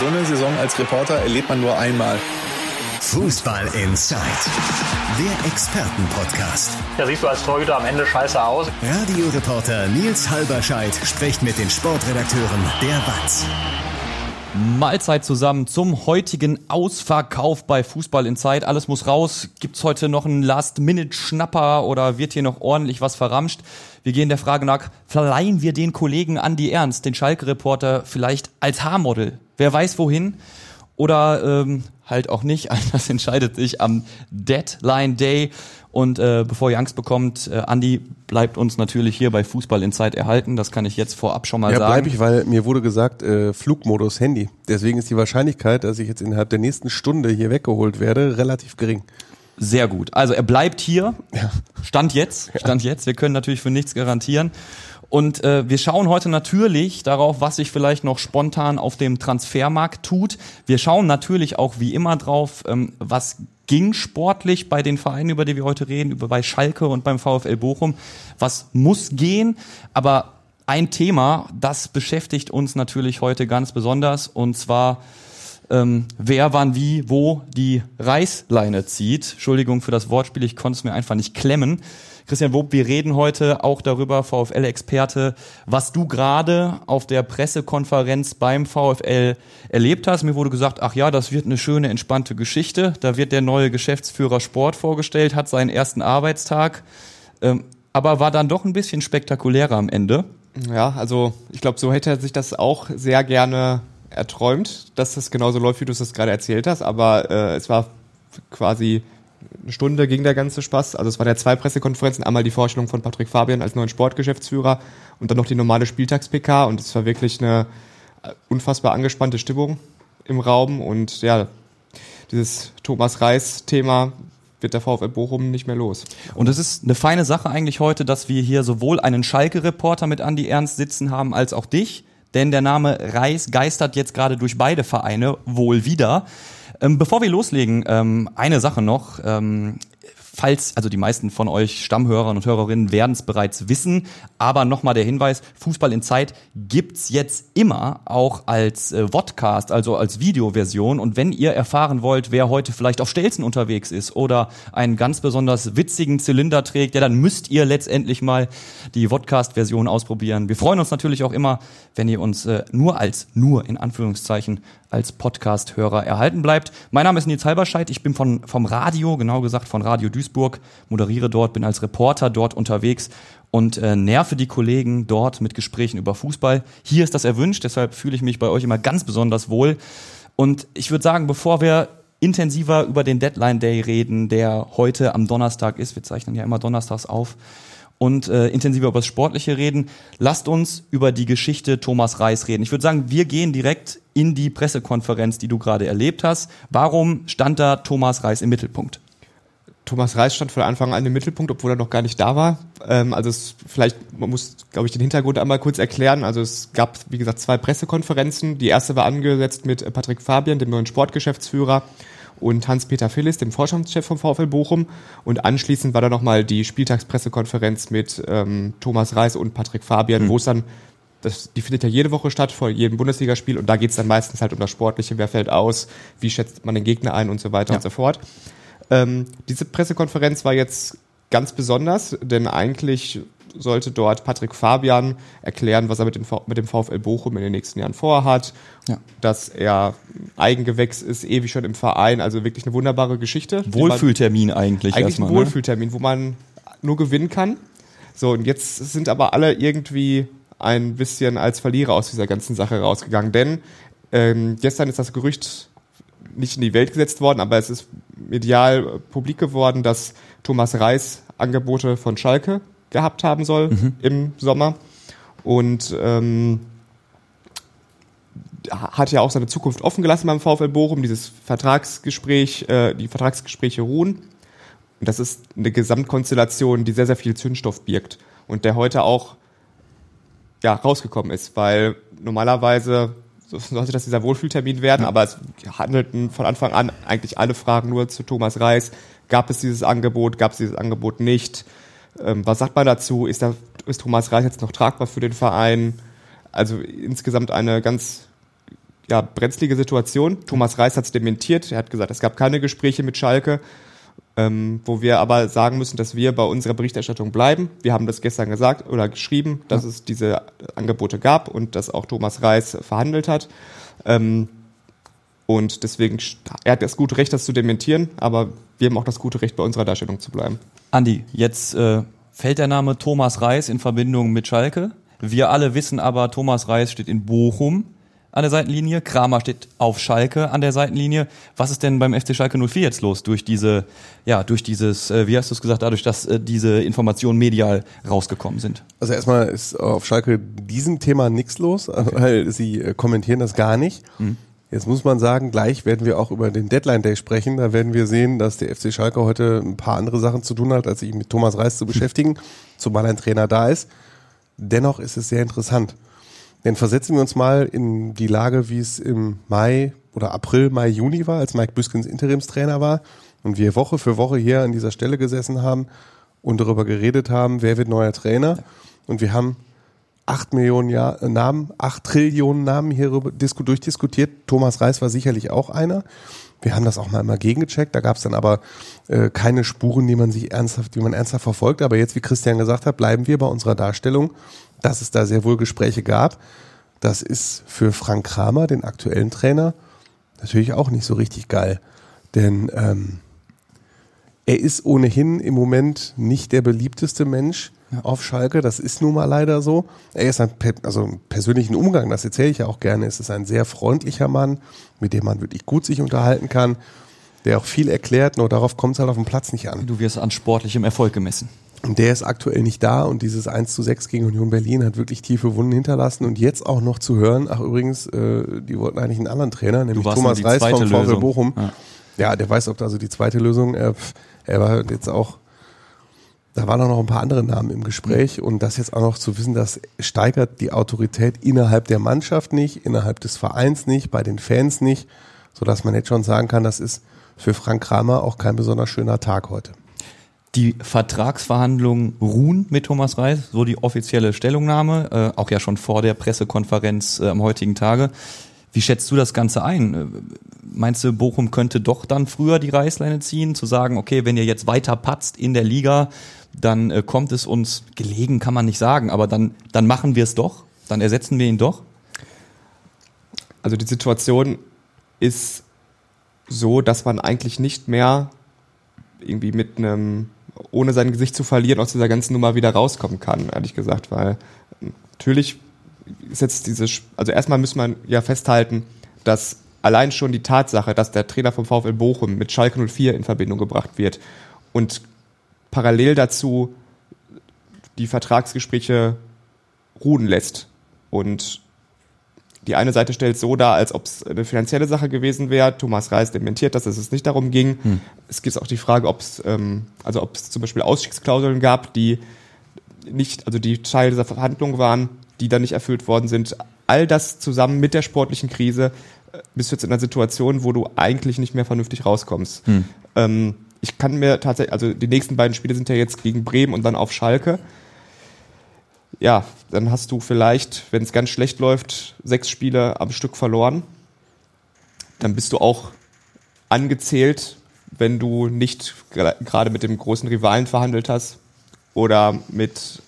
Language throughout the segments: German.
So eine Saison als Reporter erlebt man nur einmal. Fußball Inside, der Expertenpodcast. Ja, siehst du als Torhüter am Ende scheiße aus. Radioreporter Nils Halberscheid spricht mit den Sportredakteuren der WAZ. Mahlzeit zusammen zum heutigen Ausverkauf bei Fußball in Zeit. Alles muss raus. Gibt's heute noch einen Last-Minute-Schnapper oder wird hier noch ordentlich was verramscht? Wir gehen der Frage nach, verleihen wir den Kollegen Andi Ernst, den Schalke-Reporter, vielleicht als Haarmodel? Wer weiß wohin? Oder ähm, halt auch nicht. Das entscheidet sich am Deadline Day. Und äh, bevor ihr Angst bekommt, äh, Andi bleibt uns natürlich hier bei Fußball in Zeit erhalten. Das kann ich jetzt vorab schon mal ja, sagen. Ja, bleibe ich, weil mir wurde gesagt, äh, Flugmodus Handy. Deswegen ist die Wahrscheinlichkeit, dass ich jetzt innerhalb der nächsten Stunde hier weggeholt werde, relativ gering. Sehr gut. Also er bleibt hier. Ja. Stand jetzt. Stand jetzt. Wir können natürlich für nichts garantieren. Und äh, wir schauen heute natürlich darauf, was sich vielleicht noch spontan auf dem Transfermarkt tut. Wir schauen natürlich auch wie immer drauf, ähm, was ging sportlich bei den Vereinen, über die wir heute reden, über bei Schalke und beim VfL Bochum. Was muss gehen? Aber ein Thema, das beschäftigt uns natürlich heute ganz besonders, und zwar ähm, wer wann wie wo die Reißleine zieht. Entschuldigung für das Wortspiel, ich konnte es mir einfach nicht klemmen. Christian Wob, wir reden heute auch darüber, VfL-Experte, was du gerade auf der Pressekonferenz beim VfL erlebt hast. Mir wurde gesagt, ach ja, das wird eine schöne, entspannte Geschichte. Da wird der neue Geschäftsführer Sport vorgestellt, hat seinen ersten Arbeitstag, ähm, aber war dann doch ein bisschen spektakulärer am Ende. Ja, also ich glaube, so hätte er sich das auch sehr gerne erträumt, dass das genauso läuft, wie du es gerade erzählt hast. Aber äh, es war quasi eine Stunde ging der ganze Spaß. Also es waren ja zwei Pressekonferenzen, einmal die Vorstellung von Patrick Fabian als neuen Sportgeschäftsführer und dann noch die normale Spieltags-PK und es war wirklich eine äh, unfassbar angespannte Stimmung im Raum und ja, dieses Thomas Reis-Thema wird der VfL Bochum nicht mehr los. Und es ist eine feine Sache eigentlich heute, dass wir hier sowohl einen Schalke-Reporter mit Andi Ernst sitzen haben, als auch dich, denn der Name Reis geistert jetzt gerade durch beide Vereine wohl wieder. Ähm, bevor wir loslegen, ähm, eine Sache noch. Ähm, falls, also die meisten von euch Stammhörern und Hörerinnen werden es bereits wissen, aber nochmal der Hinweis, Fußball in Zeit gibt's jetzt immer auch als äh, Vodcast, also als Videoversion und wenn ihr erfahren wollt, wer heute vielleicht auf Stelzen unterwegs ist oder einen ganz besonders witzigen Zylinder trägt, ja, dann müsst ihr letztendlich mal die Vodcast-Version ausprobieren. Wir freuen uns natürlich auch immer, wenn ihr uns äh, nur als, nur in Anführungszeichen, als Podcast-Hörer erhalten bleibt. Mein Name ist Nils Halberscheid, ich bin von, vom Radio, genau gesagt von Radio Duisburg, moderiere dort, bin als Reporter dort unterwegs und äh, nerve die Kollegen dort mit Gesprächen über Fußball. Hier ist das erwünscht, deshalb fühle ich mich bei euch immer ganz besonders wohl. Und ich würde sagen, bevor wir intensiver über den Deadline Day reden, der heute am Donnerstag ist, wir zeichnen ja immer donnerstags auf, und äh, intensiver über das Sportliche reden. Lasst uns über die Geschichte Thomas Reis reden. Ich würde sagen, wir gehen direkt in die Pressekonferenz, die du gerade erlebt hast. Warum stand da Thomas Reis im Mittelpunkt? Thomas Reis stand von Anfang an im Mittelpunkt, obwohl er noch gar nicht da war. Ähm, also es vielleicht, man muss, glaube ich, den Hintergrund einmal kurz erklären. Also es gab, wie gesagt, zwei Pressekonferenzen. Die erste war angesetzt mit äh, Patrick Fabian, dem neuen Sportgeschäftsführer und Hans-Peter Phillis, dem Vorstandschef vom VfL Bochum. Und anschließend war da nochmal die Spieltagspressekonferenz mit ähm, Thomas Reis und Patrick Fabian, mhm. wo es dann, das, die findet ja jede Woche statt, vor jedem Bundesligaspiel. Und da geht es dann meistens halt um das Sportliche, wer fällt aus, wie schätzt man den Gegner ein und so weiter ja. und so fort. Ähm, diese Pressekonferenz war jetzt ganz besonders, denn eigentlich sollte dort Patrick Fabian erklären, was er mit, mit, dem VfL Bochum in den nächsten Jahren vorhat. Ja. Dass er Eigengewächs ist, ewig schon im Verein, also wirklich eine wunderbare Geschichte. Wohlfühltermin eigentlich. Eigentlich erstmal, ein ne? Wohlfühltermin, ne? wo man nur gewinnen kann. So, und jetzt sind aber alle irgendwie ein bisschen als Verlierer aus dieser ganzen Sache rausgegangen. Denn ähm, gestern ist das Gerücht nicht in die Welt gesetzt worden, aber es ist medial publik geworden, dass Thomas Reis Angebote von Schalke gehabt haben soll mhm. im Sommer. Und ähm, hat ja auch seine Zukunft offen gelassen beim VfL Bochum. Dieses Vertragsgespräch, äh, die Vertragsgespräche ruhen. Und das ist eine Gesamtkonstellation, die sehr, sehr viel Zündstoff birgt. Und der heute auch ja, rausgekommen ist, weil normalerweise sollte das dieser Wohlfühltermin werden, ja. aber es handelten von Anfang an eigentlich alle Fragen nur zu Thomas Reis. Gab es dieses Angebot, gab es dieses Angebot nicht? Ähm, was sagt man dazu? Ist, da, ist Thomas Reis jetzt noch tragbar für den Verein? Also insgesamt eine ganz ja, brenzlige Situation. Thomas Reis hat es dementiert. Er hat gesagt, es gab keine Gespräche mit Schalke. Ähm, wo wir aber sagen müssen, dass wir bei unserer Berichterstattung bleiben. Wir haben das gestern gesagt oder geschrieben, dass es diese Angebote gab und dass auch Thomas Reis verhandelt hat. Ähm, und deswegen, er hat das gute Recht, das zu dementieren, aber wir haben auch das gute Recht, bei unserer Darstellung zu bleiben. Andi, jetzt äh, fällt der Name Thomas Reis in Verbindung mit Schalke. Wir alle wissen aber, Thomas Reis steht in Bochum an der Seitenlinie, Kramer steht auf Schalke an der Seitenlinie. Was ist denn beim FC Schalke 04 jetzt los durch diese, ja, durch dieses, äh, wie hast du es gesagt, dadurch, dass äh, diese Informationen medial rausgekommen sind? Also erstmal ist auf Schalke diesem Thema nichts los, weil sie äh, kommentieren das gar nicht. Mhm. Jetzt muss man sagen, gleich werden wir auch über den Deadline Day sprechen. Da werden wir sehen, dass der FC Schalke heute ein paar andere Sachen zu tun hat, als sich mit Thomas Reis zu beschäftigen, zumal ein Trainer da ist. Dennoch ist es sehr interessant. Denn versetzen wir uns mal in die Lage, wie es im Mai oder April, Mai, Juni war, als Mike Büskens Interimstrainer war und wir Woche für Woche hier an dieser Stelle gesessen haben und darüber geredet haben, wer wird neuer Trainer. Und wir haben acht Millionen Jahr, äh, Namen, acht Trillionen Namen hier durchdiskutiert. Thomas Reis war sicherlich auch einer. Wir haben das auch mal immer gegengecheckt. Da gab es dann aber äh, keine Spuren, die man sich ernsthaft, die man ernsthaft verfolgt. Aber jetzt, wie Christian gesagt hat, bleiben wir bei unserer Darstellung dass es da sehr wohl Gespräche gab. Das ist für Frank Kramer, den aktuellen Trainer, natürlich auch nicht so richtig geil. Denn ähm, er ist ohnehin im Moment nicht der beliebteste Mensch ja. auf Schalke. Das ist nun mal leider so. Er ist ein, also im persönlichen Umgang, das erzähle ich ja auch gerne, ist es ein sehr freundlicher Mann, mit dem man wirklich gut sich unterhalten kann, der auch viel erklärt, nur darauf kommt es halt auf dem Platz nicht an. Du wirst an sportlichem Erfolg gemessen. Und der ist aktuell nicht da und dieses 1 zu 6 gegen Union Berlin hat wirklich tiefe Wunden hinterlassen und jetzt auch noch zu hören, ach übrigens, äh, die wollten eigentlich einen anderen Trainer, nämlich Thomas Reis vom VfL Bochum. Ja. ja. der weiß, ob da also die zweite Lösung, er, er war jetzt auch, da waren auch noch ein paar andere Namen im Gespräch und das jetzt auch noch zu wissen, das steigert die Autorität innerhalb der Mannschaft nicht, innerhalb des Vereins nicht, bei den Fans nicht, sodass man jetzt schon sagen kann, das ist für Frank Kramer auch kein besonders schöner Tag heute. Die Vertragsverhandlungen ruhen mit Thomas Reis, so die offizielle Stellungnahme, äh, auch ja schon vor der Pressekonferenz äh, am heutigen Tage. Wie schätzt du das Ganze ein? Äh, meinst du, Bochum könnte doch dann früher die Reißleine ziehen, zu sagen, okay, wenn ihr jetzt weiter patzt in der Liga, dann äh, kommt es uns gelegen, kann man nicht sagen, aber dann, dann machen wir es doch, dann ersetzen wir ihn doch? Also die Situation ist so, dass man eigentlich nicht mehr irgendwie mit einem ohne sein Gesicht zu verlieren, aus dieser ganzen Nummer wieder rauskommen kann, ehrlich gesagt, weil natürlich ist jetzt diese, also erstmal muss man ja festhalten, dass allein schon die Tatsache, dass der Trainer vom VfL Bochum mit Schalke 04 in Verbindung gebracht wird und parallel dazu die Vertragsgespräche ruhen lässt und die eine Seite stellt es so dar, als ob es eine finanzielle Sache gewesen wäre. Thomas Reis dementiert, dass es nicht darum ging. Hm. Es gibt auch die Frage, ob es ähm, also ob es zum Beispiel Ausstiegsklauseln gab, die nicht, also die Teil dieser Verhandlungen waren, die dann nicht erfüllt worden sind. All das zusammen mit der sportlichen Krise äh, bist du jetzt in einer Situation, wo du eigentlich nicht mehr vernünftig rauskommst. Hm. Ähm, ich kann mir tatsächlich, also die nächsten beiden Spiele sind ja jetzt gegen Bremen und dann auf Schalke ja, dann hast du vielleicht, wenn es ganz schlecht läuft, sechs Spiele am Stück verloren. Dann bist du auch angezählt, wenn du nicht gerade mit dem großen Rivalen verhandelt hast oder mit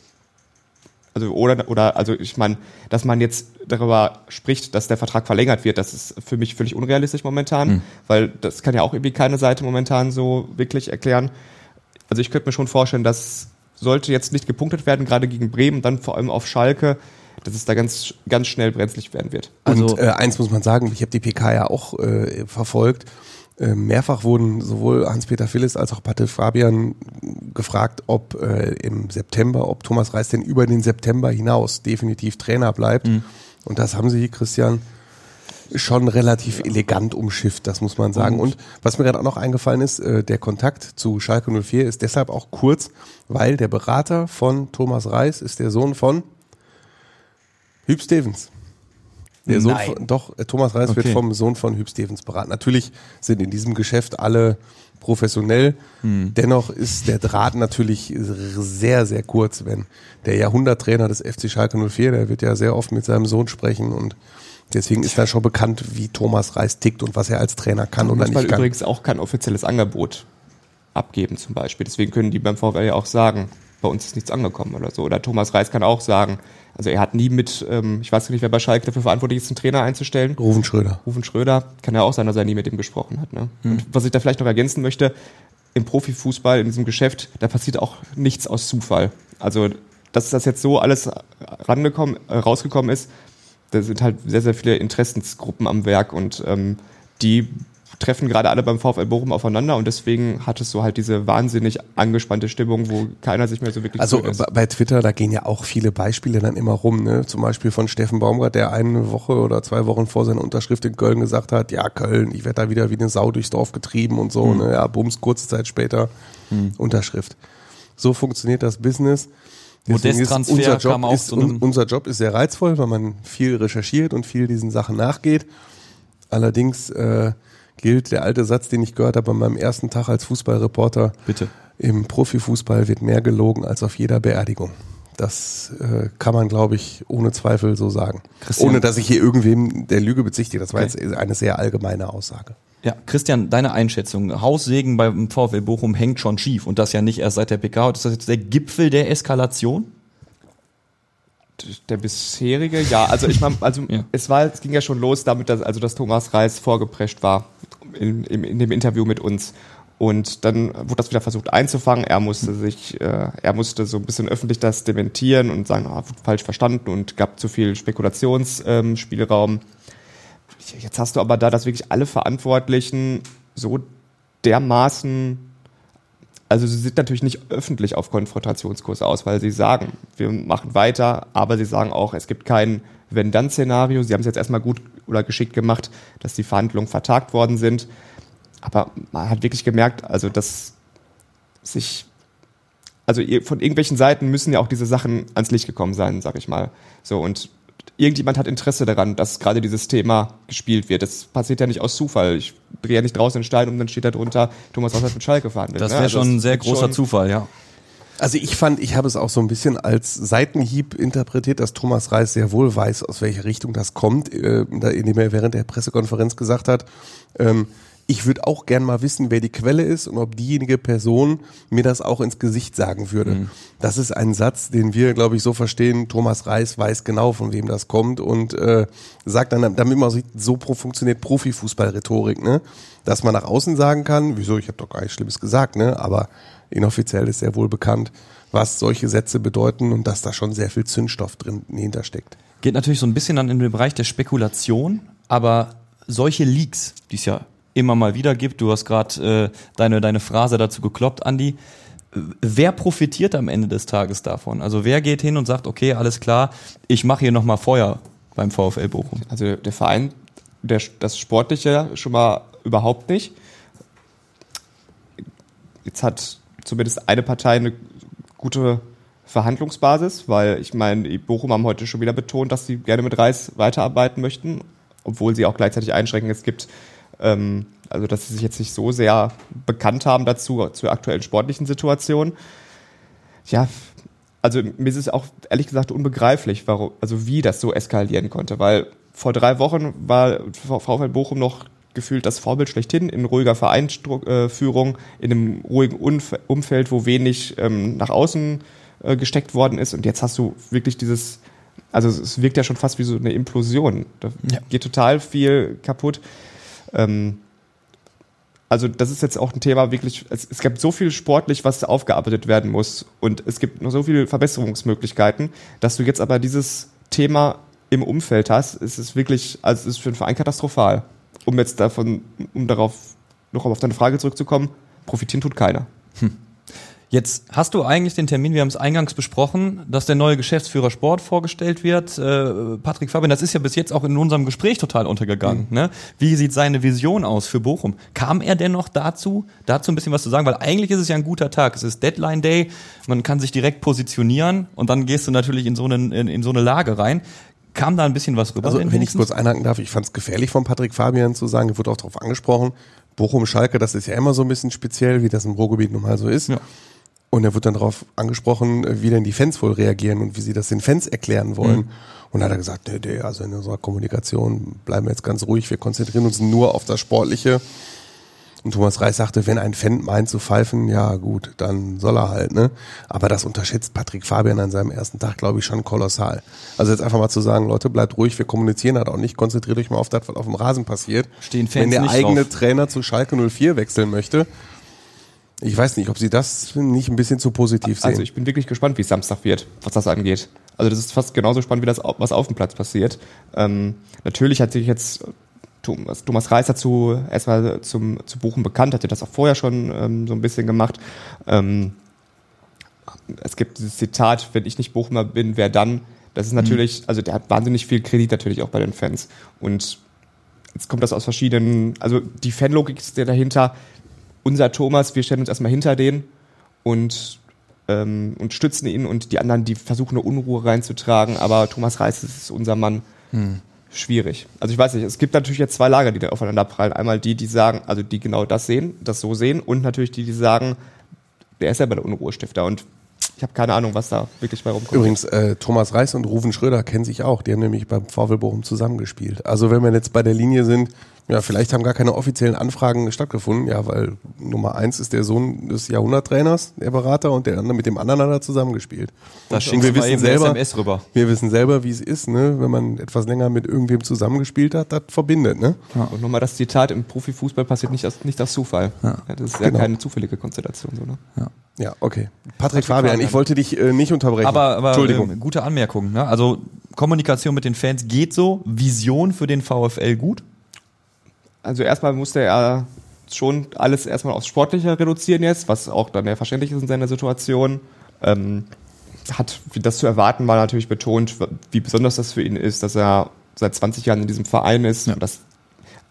also oder oder also ich meine, dass man jetzt darüber spricht, dass der Vertrag verlängert wird, das ist für mich völlig unrealistisch momentan, hm. weil das kann ja auch irgendwie keine Seite momentan so wirklich erklären. Also ich könnte mir schon vorstellen, dass sollte jetzt nicht gepunktet werden, gerade gegen Bremen, dann vor allem auf Schalke, dass es da ganz, ganz schnell brenzlig werden wird. Also Und, äh, eins muss man sagen, ich habe die PK ja auch äh, verfolgt. Äh, mehrfach wurden sowohl Hans-Peter Phillis als auch Patrick Fabian gefragt, ob äh, im September, ob Thomas Reis denn über den September hinaus definitiv Trainer bleibt. Mhm. Und das haben sie, Christian, schon relativ elegant umschifft, das muss man sagen. Und was mir gerade auch noch eingefallen ist, äh, der Kontakt zu Schalke 04 ist deshalb auch kurz, weil der Berater von Thomas Reis ist der Sohn von Hüb Stevens. Der Sohn von, doch, äh, Thomas Reis okay. wird vom Sohn von Hüb Stevens beraten. Natürlich sind in diesem Geschäft alle professionell. Hm. Dennoch ist der Draht natürlich sehr, sehr kurz, wenn der Jahrhunderttrainer des FC Schalke 04, der wird ja sehr oft mit seinem Sohn sprechen und Deswegen ist da schon bekannt, wie Thomas Reis tickt und was er als Trainer kann oder muss man nicht kann. übrigens auch kein offizielles Angebot abgeben zum Beispiel. Deswegen können die beim VfL ja auch sagen, bei uns ist nichts angekommen oder so. Oder Thomas Reis kann auch sagen, also er hat nie mit, ähm, ich weiß nicht, wer bei Schalke dafür verantwortlich ist, einen Trainer einzustellen. Rufen Schröder. Rufen Schröder, kann ja auch sein, dass er nie mit ihm gesprochen hat. Ne? Und was ich da vielleicht noch ergänzen möchte, im Profifußball, in diesem Geschäft, da passiert auch nichts aus Zufall. Also, dass das jetzt so alles rangekommen, äh, rausgekommen ist, da sind halt sehr, sehr viele Interessensgruppen am Werk und ähm, die treffen gerade alle beim VfL Bochum aufeinander und deswegen hat es so halt diese wahnsinnig angespannte Stimmung, wo keiner sich mehr so wirklich Also bei- Twitter, da gehen ja auch viele Beispiele dann immer rum, ne? Zum Beispiel von Steffen Baumgart, der eine Woche oder zwei Wochen vor seiner Unterschrift in Köln gesagt hat, ja, Köln, ich werde da wieder wie eine Sau durchs Dorf getrieben und so, ne? Ja, bums, kurze Zeit später, Unterschrift. So funktioniert das Business. Deswegen ist Modest-Transfer unser Job kam auch ist, zu einem- un- unser Job ist sehr reizvoll, weil man viel recherchiert und viel diesen Sachen nachgeht. Allerdings äh, gilt der alte Satz, den ich gehört habe an meinem ersten Tag als Fußballreporter. Bitte. Im Profifußball wird mehr gelogen als auf jeder Beerdigung. Das äh, kann man, glaube ich, ohne Zweifel so sagen. Christian- Ohne dass ich hier irgendwem der Lüge bezichtige. Das war jetzt eine sehr allgemeine Aussage. Ja, Christian, deine Einschätzung. Haussegen beim VfL Bochum hängt schon schief und das ja nicht erst seit der PK. Ist das jetzt der Gipfel der Eskalation? Der bisherige, ja, also ich meine, also Ja. es war, es ging ja schon los damit, dass also dass Thomas Reis vorgeprescht war in, in, in dem Interview mit uns. Und dann wurde das wieder versucht einzufangen. Er musste sich, äh, er musste so ein bisschen öffentlich das dementieren und sagen, ah, falsch verstanden und gab zu viel Spekulationsspielraum. Ähm. Jetzt hast du aber da, dass wirklich alle Verantwortlichen so dermaßen also sie sind natürlich nicht öffentlich auf Konfrontationskurs aus, weil sie sagen, wir machen weiter, aber sie sagen auch, es gibt kein Wenn-Dann-Szenario. Sie haben es jetzt erstmal gut oder geschickt gemacht, dass die Verhandlungen vertagt worden sind. Aber man hat wirklich gemerkt, also dass sich, also von irgendwelchen Seiten müssen ja auch diese Sachen ans Licht gekommen sein, sag ich mal. So und irgendjemand hat Interesse daran, dass gerade dieses Thema gespielt wird. Das passiert ja nicht aus Zufall. Ich drehe ja nicht draußen den Stein um, dann steht da drunter, Thomas Haus hat mit Schalke verhandelt. Das ne? wäre Also schon ein sehr großer Zufall, ja. Also ich fand, ich habe es auch so ein bisschen als Seitenhieb interpretiert, dass Thomas Reis sehr wohl weiß, aus welcher Richtung das kommt, äh, indem er während der Pressekonferenz gesagt hat, ähm, ich würde auch gern mal wissen, wer die Quelle ist und ob diejenige Person mir das auch ins Gesicht sagen würde. Das ist ein Satz, den wir, glaube ich, so verstehen. Thomas Reis weiß genau, von wem das kommt und äh, sagt dann, damit man sieht, so pro funktioniert Profifußball-Rhetorik, ne? Dass man nach außen sagen kann, wieso, ich habe doch gar nichts Schlimmes gesagt, ne? Aber inoffiziell ist sehr wohl bekannt, was solche Sätze bedeuten und dass da schon sehr viel Zündstoff drin hintersteckt. Geht natürlich so ein bisschen dann in den Bereich der Spekulation, aber solche Leaks, die es ja immer mal wieder gibt, du hast gerade äh, deine, deine Phrase dazu gekloppt, Andi, wer profitiert am Ende des Tages davon? Also wer geht hin und sagt, okay, alles klar, ich mache hier nochmal Feuer beim VfL Bochum? Also der Verein, der, das Sportliche schon mal überhaupt nicht. Jetzt hat zumindest eine Partei eine gute Verhandlungsbasis, weil ich meine, Bochum haben heute schon wieder betont, dass sie gerne mit Reis weiterarbeiten möchten, obwohl sie auch gleichzeitig einschränken, es gibt, ähm, also dass sie sich jetzt nicht so sehr bekannt haben dazu, zur aktuellen sportlichen Situation. Ja, also mir ist es auch ehrlich gesagt unbegreiflich, warum, also wie das so eskalieren konnte, weil vor drei Wochen war VfL Bochum noch gefühlt das Vorbild schlechthin in ruhiger Vereinsführung, in einem ruhigen Umf Umfeld, wo wenig ähm, nach außen äh, gesteckt worden ist. Und jetzt hast du wirklich dieses, also es wirkt ja schon fast wie so eine Implosion. Da Ja. geht total viel kaputt. Ähm, also das ist jetzt auch ein Thema wirklich, es, es gibt so viel sportlich, was aufgearbeitet werden muss und es gibt noch so viele Verbesserungsmöglichkeiten, dass du jetzt aber dieses Thema im Umfeld hast, ist es wirklich, also es ist für den Verein katastrophal. Um jetzt davon, um darauf noch auf deine Frage zurückzukommen, profitieren tut keiner. Jetzt hast du eigentlich den Termin, wir haben es eingangs besprochen, dass der neue Geschäftsführer Sport vorgestellt wird. Äh, Patrick Fabian, das ist ja bis jetzt auch in unserem Gespräch total untergegangen. Ne? Wie sieht seine Vision aus für Bochum? Kam er denn noch dazu, dazu ein bisschen was zu sagen? Weil eigentlich ist es ja ein guter Tag. Es ist Deadline Day, man kann sich direkt positionieren und dann gehst du natürlich in so, einen, in, in so eine Lage rein. Kam da ein bisschen was rüber? Also wenn ich wenigstens? kurz einhaken darf, ich fand es gefährlich von Patrick Fabian zu sagen, er wurde auch darauf angesprochen, Bochum Schalke, das ist ja immer so ein bisschen speziell, wie das im Ruhrgebiet nun mal so ist. Ja. Und er wird dann darauf angesprochen, wie denn die Fans wohl reagieren und wie sie das den Fans erklären wollen. Und dann hat er gesagt, nee, nee, also in unserer Kommunikation bleiben wir jetzt ganz ruhig, wir konzentrieren uns nur auf das Sportliche. Und Thomas Reis sagte, wenn ein Fan meint zu pfeifen, ja gut, dann soll er halt, ne? Aber das unterschätzt Patrick Fabian an seinem ersten Tag, glaube ich, schon kolossal. Also jetzt einfach mal zu sagen, Leute, bleibt ruhig, wir kommunizieren halt auch nicht, konzentriert euch mal auf das, was auf dem Rasen passiert. Stehen Fans Wenn der nicht eigene drauf. Trainer zu Schalke 04 wechseln möchte, ich weiß nicht, ob sie das nicht ein bisschen zu positiv sehen. Also ich bin wirklich gespannt, wie es Samstag wird, was das angeht. Also das ist fast genauso spannend wie das, was auf dem Platz passiert. Ähm, natürlich hat sich jetzt Thomas, Thomas Reis dazu erstmal zum, zu Buchen bekannt, hatte das auch vorher schon ähm, so ein bisschen gemacht. Ähm, es gibt dieses Zitat, wenn ich nicht Bochumer bin, wer dann? Das ist natürlich, also der hat wahnsinnig viel Kredit natürlich auch bei den Fans. Und jetzt kommt das aus verschiedenen, also die Fanlogik ist ja dahinter, unser Thomas, wir stellen uns erstmal hinter den und, ähm, und stützen ihn und die anderen, die versuchen eine Unruhe reinzutragen, aber Thomas Reis ist unser Mann. Schwierig. Also ich weiß nicht, es gibt natürlich jetzt zwei Lager, die da aufeinander prallen. Einmal die, die sagen, also die genau das sehen, das so sehen und natürlich die, die sagen, der ist selber der Unruhestifter und ich habe keine Ahnung, was da wirklich bei rumkommt. Übrigens, äh, Thomas Reis und Ruven Schröder kennen sich auch. Die haben nämlich beim VfL Bochum zusammengespielt. Also wenn wir jetzt bei der Linie sind, ja, vielleicht haben gar keine offiziellen Anfragen stattgefunden. Ja, weil Nummer eins ist der Sohn des Jahrhunderttrainers, der Berater, und der andere mit dem anderen hat er zusammengespielt. Da du mal eben eine SMS rüber. Wir wissen selber, wie es ist, ne? wenn man etwas länger mit irgendwem zusammengespielt hat, das verbindet. Ne? Und nochmal das Zitat, im Profifußball passiert nicht aus, nicht aus Zufall. Ja. das ist ja Genau. keine zufällige Konstellation. So, ne? Ja, okay. Patrick, Fabian, ich wollte dich äh, nicht unterbrechen. Aber, aber Entschuldigung. ähm, gute Anmerkung. Ne? Also Kommunikation mit den Fans geht so. Vision für den VfL gut. Also erstmal musste er schon alles erstmal aufs Sportliche reduzieren jetzt, was auch dann ja verständlich ist in seiner Situation. Ähm, hat, wie das zu erwarten war, natürlich betont, wie besonders das für ihn ist, dass er seit 20 Jahren in diesem Verein ist. Und Das,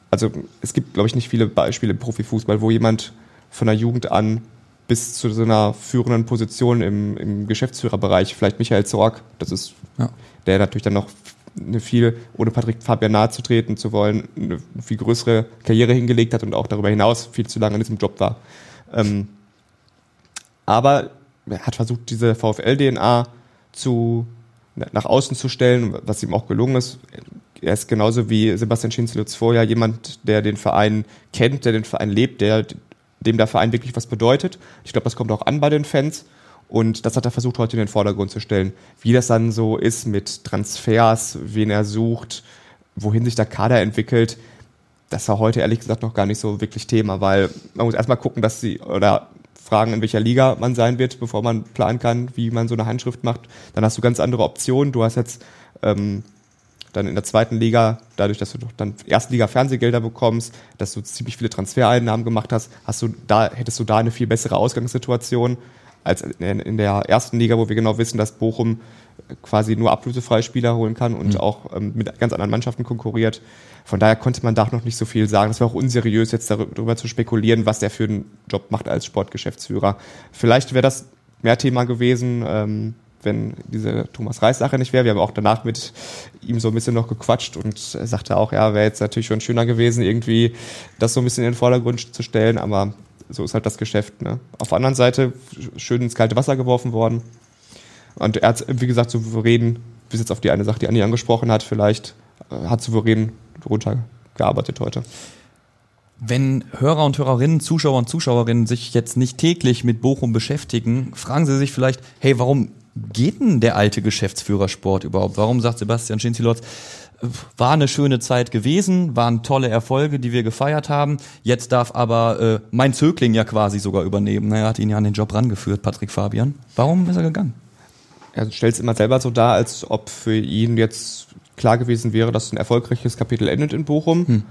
also es gibt, glaube ich, nicht viele Beispiele im Profifußball, wo jemand von der Jugend an bis zu so einer führenden Position im, im Geschäftsführerbereich, vielleicht Michael Zorg, das ist, Ja. der natürlich dann noch eine viel, ohne Patrick Fabian nahe zu treten zu wollen, eine viel größere Karriere hingelegt hat und auch darüber hinaus viel zu lange in diesem Job war. Ähm, aber er hat versucht, diese VfL-DNA nach außen zu stellen, was ihm auch gelungen ist. Er ist genauso wie Sebastian Schinzelutz vorher jemand, der den Verein kennt, der den Verein lebt, der, dem der Verein wirklich was bedeutet. Ich glaube, das kommt auch an bei den Fans. Und das hat er versucht, heute in den Vordergrund zu stellen. Wie das dann so ist mit Transfers, wen er sucht, wohin sich der Kader entwickelt, das war heute ehrlich gesagt noch gar nicht so wirklich Thema, weil man muss erstmal gucken, dass sie oder fragen, in welcher Liga man sein wird, bevor man planen kann, wie man so eine Handschrift macht. Dann hast du ganz andere Optionen. Du hast jetzt ähm, dann in der zweiten Liga, dadurch, dass du doch dann Erstliga Fernsehgelder bekommst, dass du ziemlich viele Transfereinnahmen gemacht hast, hast du da, hättest du da eine viel bessere Ausgangssituation als in der ersten Liga, wo wir genau wissen, dass Bochum quasi nur ablösefreie Spieler holen kann und auch ähm, mit ganz anderen Mannschaften konkurriert. Von daher konnte man da noch nicht so viel sagen. Es war auch unseriös, jetzt darüber zu spekulieren, was der für einen Job macht als Sportgeschäftsführer. Vielleicht wäre das mehr Thema gewesen, ähm, wenn diese Thomas Reis-Sache nicht wäre. Wir haben auch danach mit ihm so ein bisschen noch gequatscht und er sagte auch, ja, wäre jetzt natürlich schon schöner gewesen, irgendwie das so ein bisschen in den Vordergrund zu stellen, aber so ist halt das Geschäft. Ne? Auf der anderen Seite schön ins kalte Wasser geworfen worden. Und er hat, wie gesagt, souverän, bis jetzt auf die eine Sache, die Anni angesprochen hat, vielleicht, äh, hat souverän runtergearbeitet heute. Wenn Hörer und Hörerinnen, Zuschauer und Zuschauerinnen sich jetzt nicht täglich mit Bochum beschäftigen, fragen sie sich vielleicht, hey, warum geht denn der alte Geschäftsführersport überhaupt? Warum sagt Sebastian Schinzilotz, war eine schöne Zeit gewesen, waren tolle Erfolge, die wir gefeiert haben. Jetzt darf aber äh, mein Zögling ja quasi sogar übernehmen. Er hat ihn ja an den Job rangeführt, Patrick Fabian. Warum ist er gegangen? Er stellt es immer selber so dar, als ob für ihn jetzt klar gewesen wäre, dass ein erfolgreiches Kapitel endet in Bochum.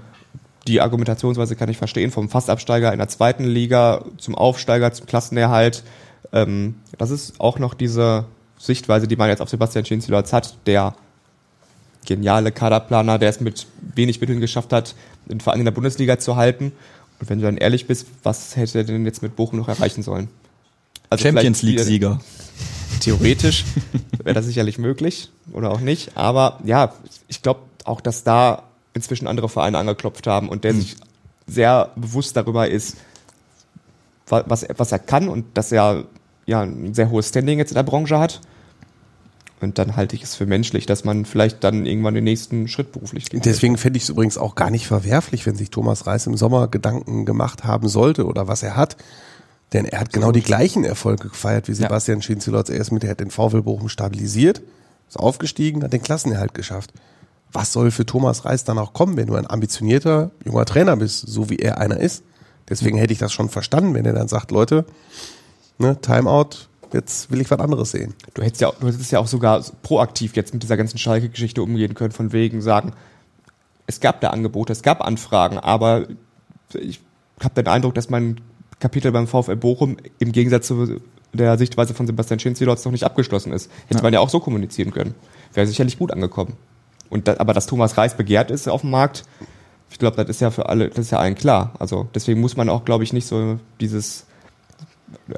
Die Argumentationsweise kann ich verstehen, vom Fastabsteiger in der zweiten Liga zum Aufsteiger, zum Klassenerhalt. Ähm, das ist auch noch diese Sichtweise, die man jetzt auf Sebastian Schinzilotz hat, der geniale Kaderplaner, der es mit wenig Mitteln geschafft hat, den Verein in der Bundesliga zu halten. Und wenn du dann ehrlich bist, was hätte er denn jetzt mit Bochum noch erreichen sollen? Also Champions League-Sieger. Theoretisch wäre das sicherlich möglich oder auch nicht. Aber ja, ich glaube auch, dass da inzwischen andere Vereine angeklopft haben und der sich sehr bewusst darüber ist, wa- was, er- was er kann und dass er ja ein sehr hohes Standing jetzt in der Branche hat. Und dann halte ich es für menschlich, dass man vielleicht dann irgendwann den nächsten Schritt beruflich geht. Deswegen fände ich es übrigens auch gar nicht verwerflich, wenn sich Thomas Reis im Sommer Gedanken gemacht haben sollte oder was er hat. Denn er hat genau die gleichen Erfolge gefeiert wie Sebastian ja. Schinzelotz. Er ist mit, er hat den VfL Bochum stabilisiert, ist aufgestiegen, hat den Klassenerhalt geschafft. Was soll für Thomas Reis dann auch kommen, wenn du ein ambitionierter junger Trainer bist, so wie er einer ist? Deswegen hätte ich das schon verstanden, wenn er dann sagt, Leute, ne, Timeout, jetzt will ich was anderes sehen. Du hättest ja, du hättest ja auch sogar proaktiv jetzt mit dieser ganzen Schalke-Geschichte umgehen können, von wegen sagen, es gab da Angebote, es gab Anfragen, aber ich habe den Eindruck, dass mein Kapitel beim VfL Bochum im Gegensatz zu der Sichtweise von Sebastian Schinzilotz noch nicht abgeschlossen ist. Hätte ja. man ja auch so kommunizieren können. Wäre sicherlich gut angekommen. Und da, aber dass Thomas Reis begehrt ist auf dem Markt, ich glaube, das ist ja für alle, das ist ja allen klar. Also deswegen muss man auch, glaube ich, nicht so dieses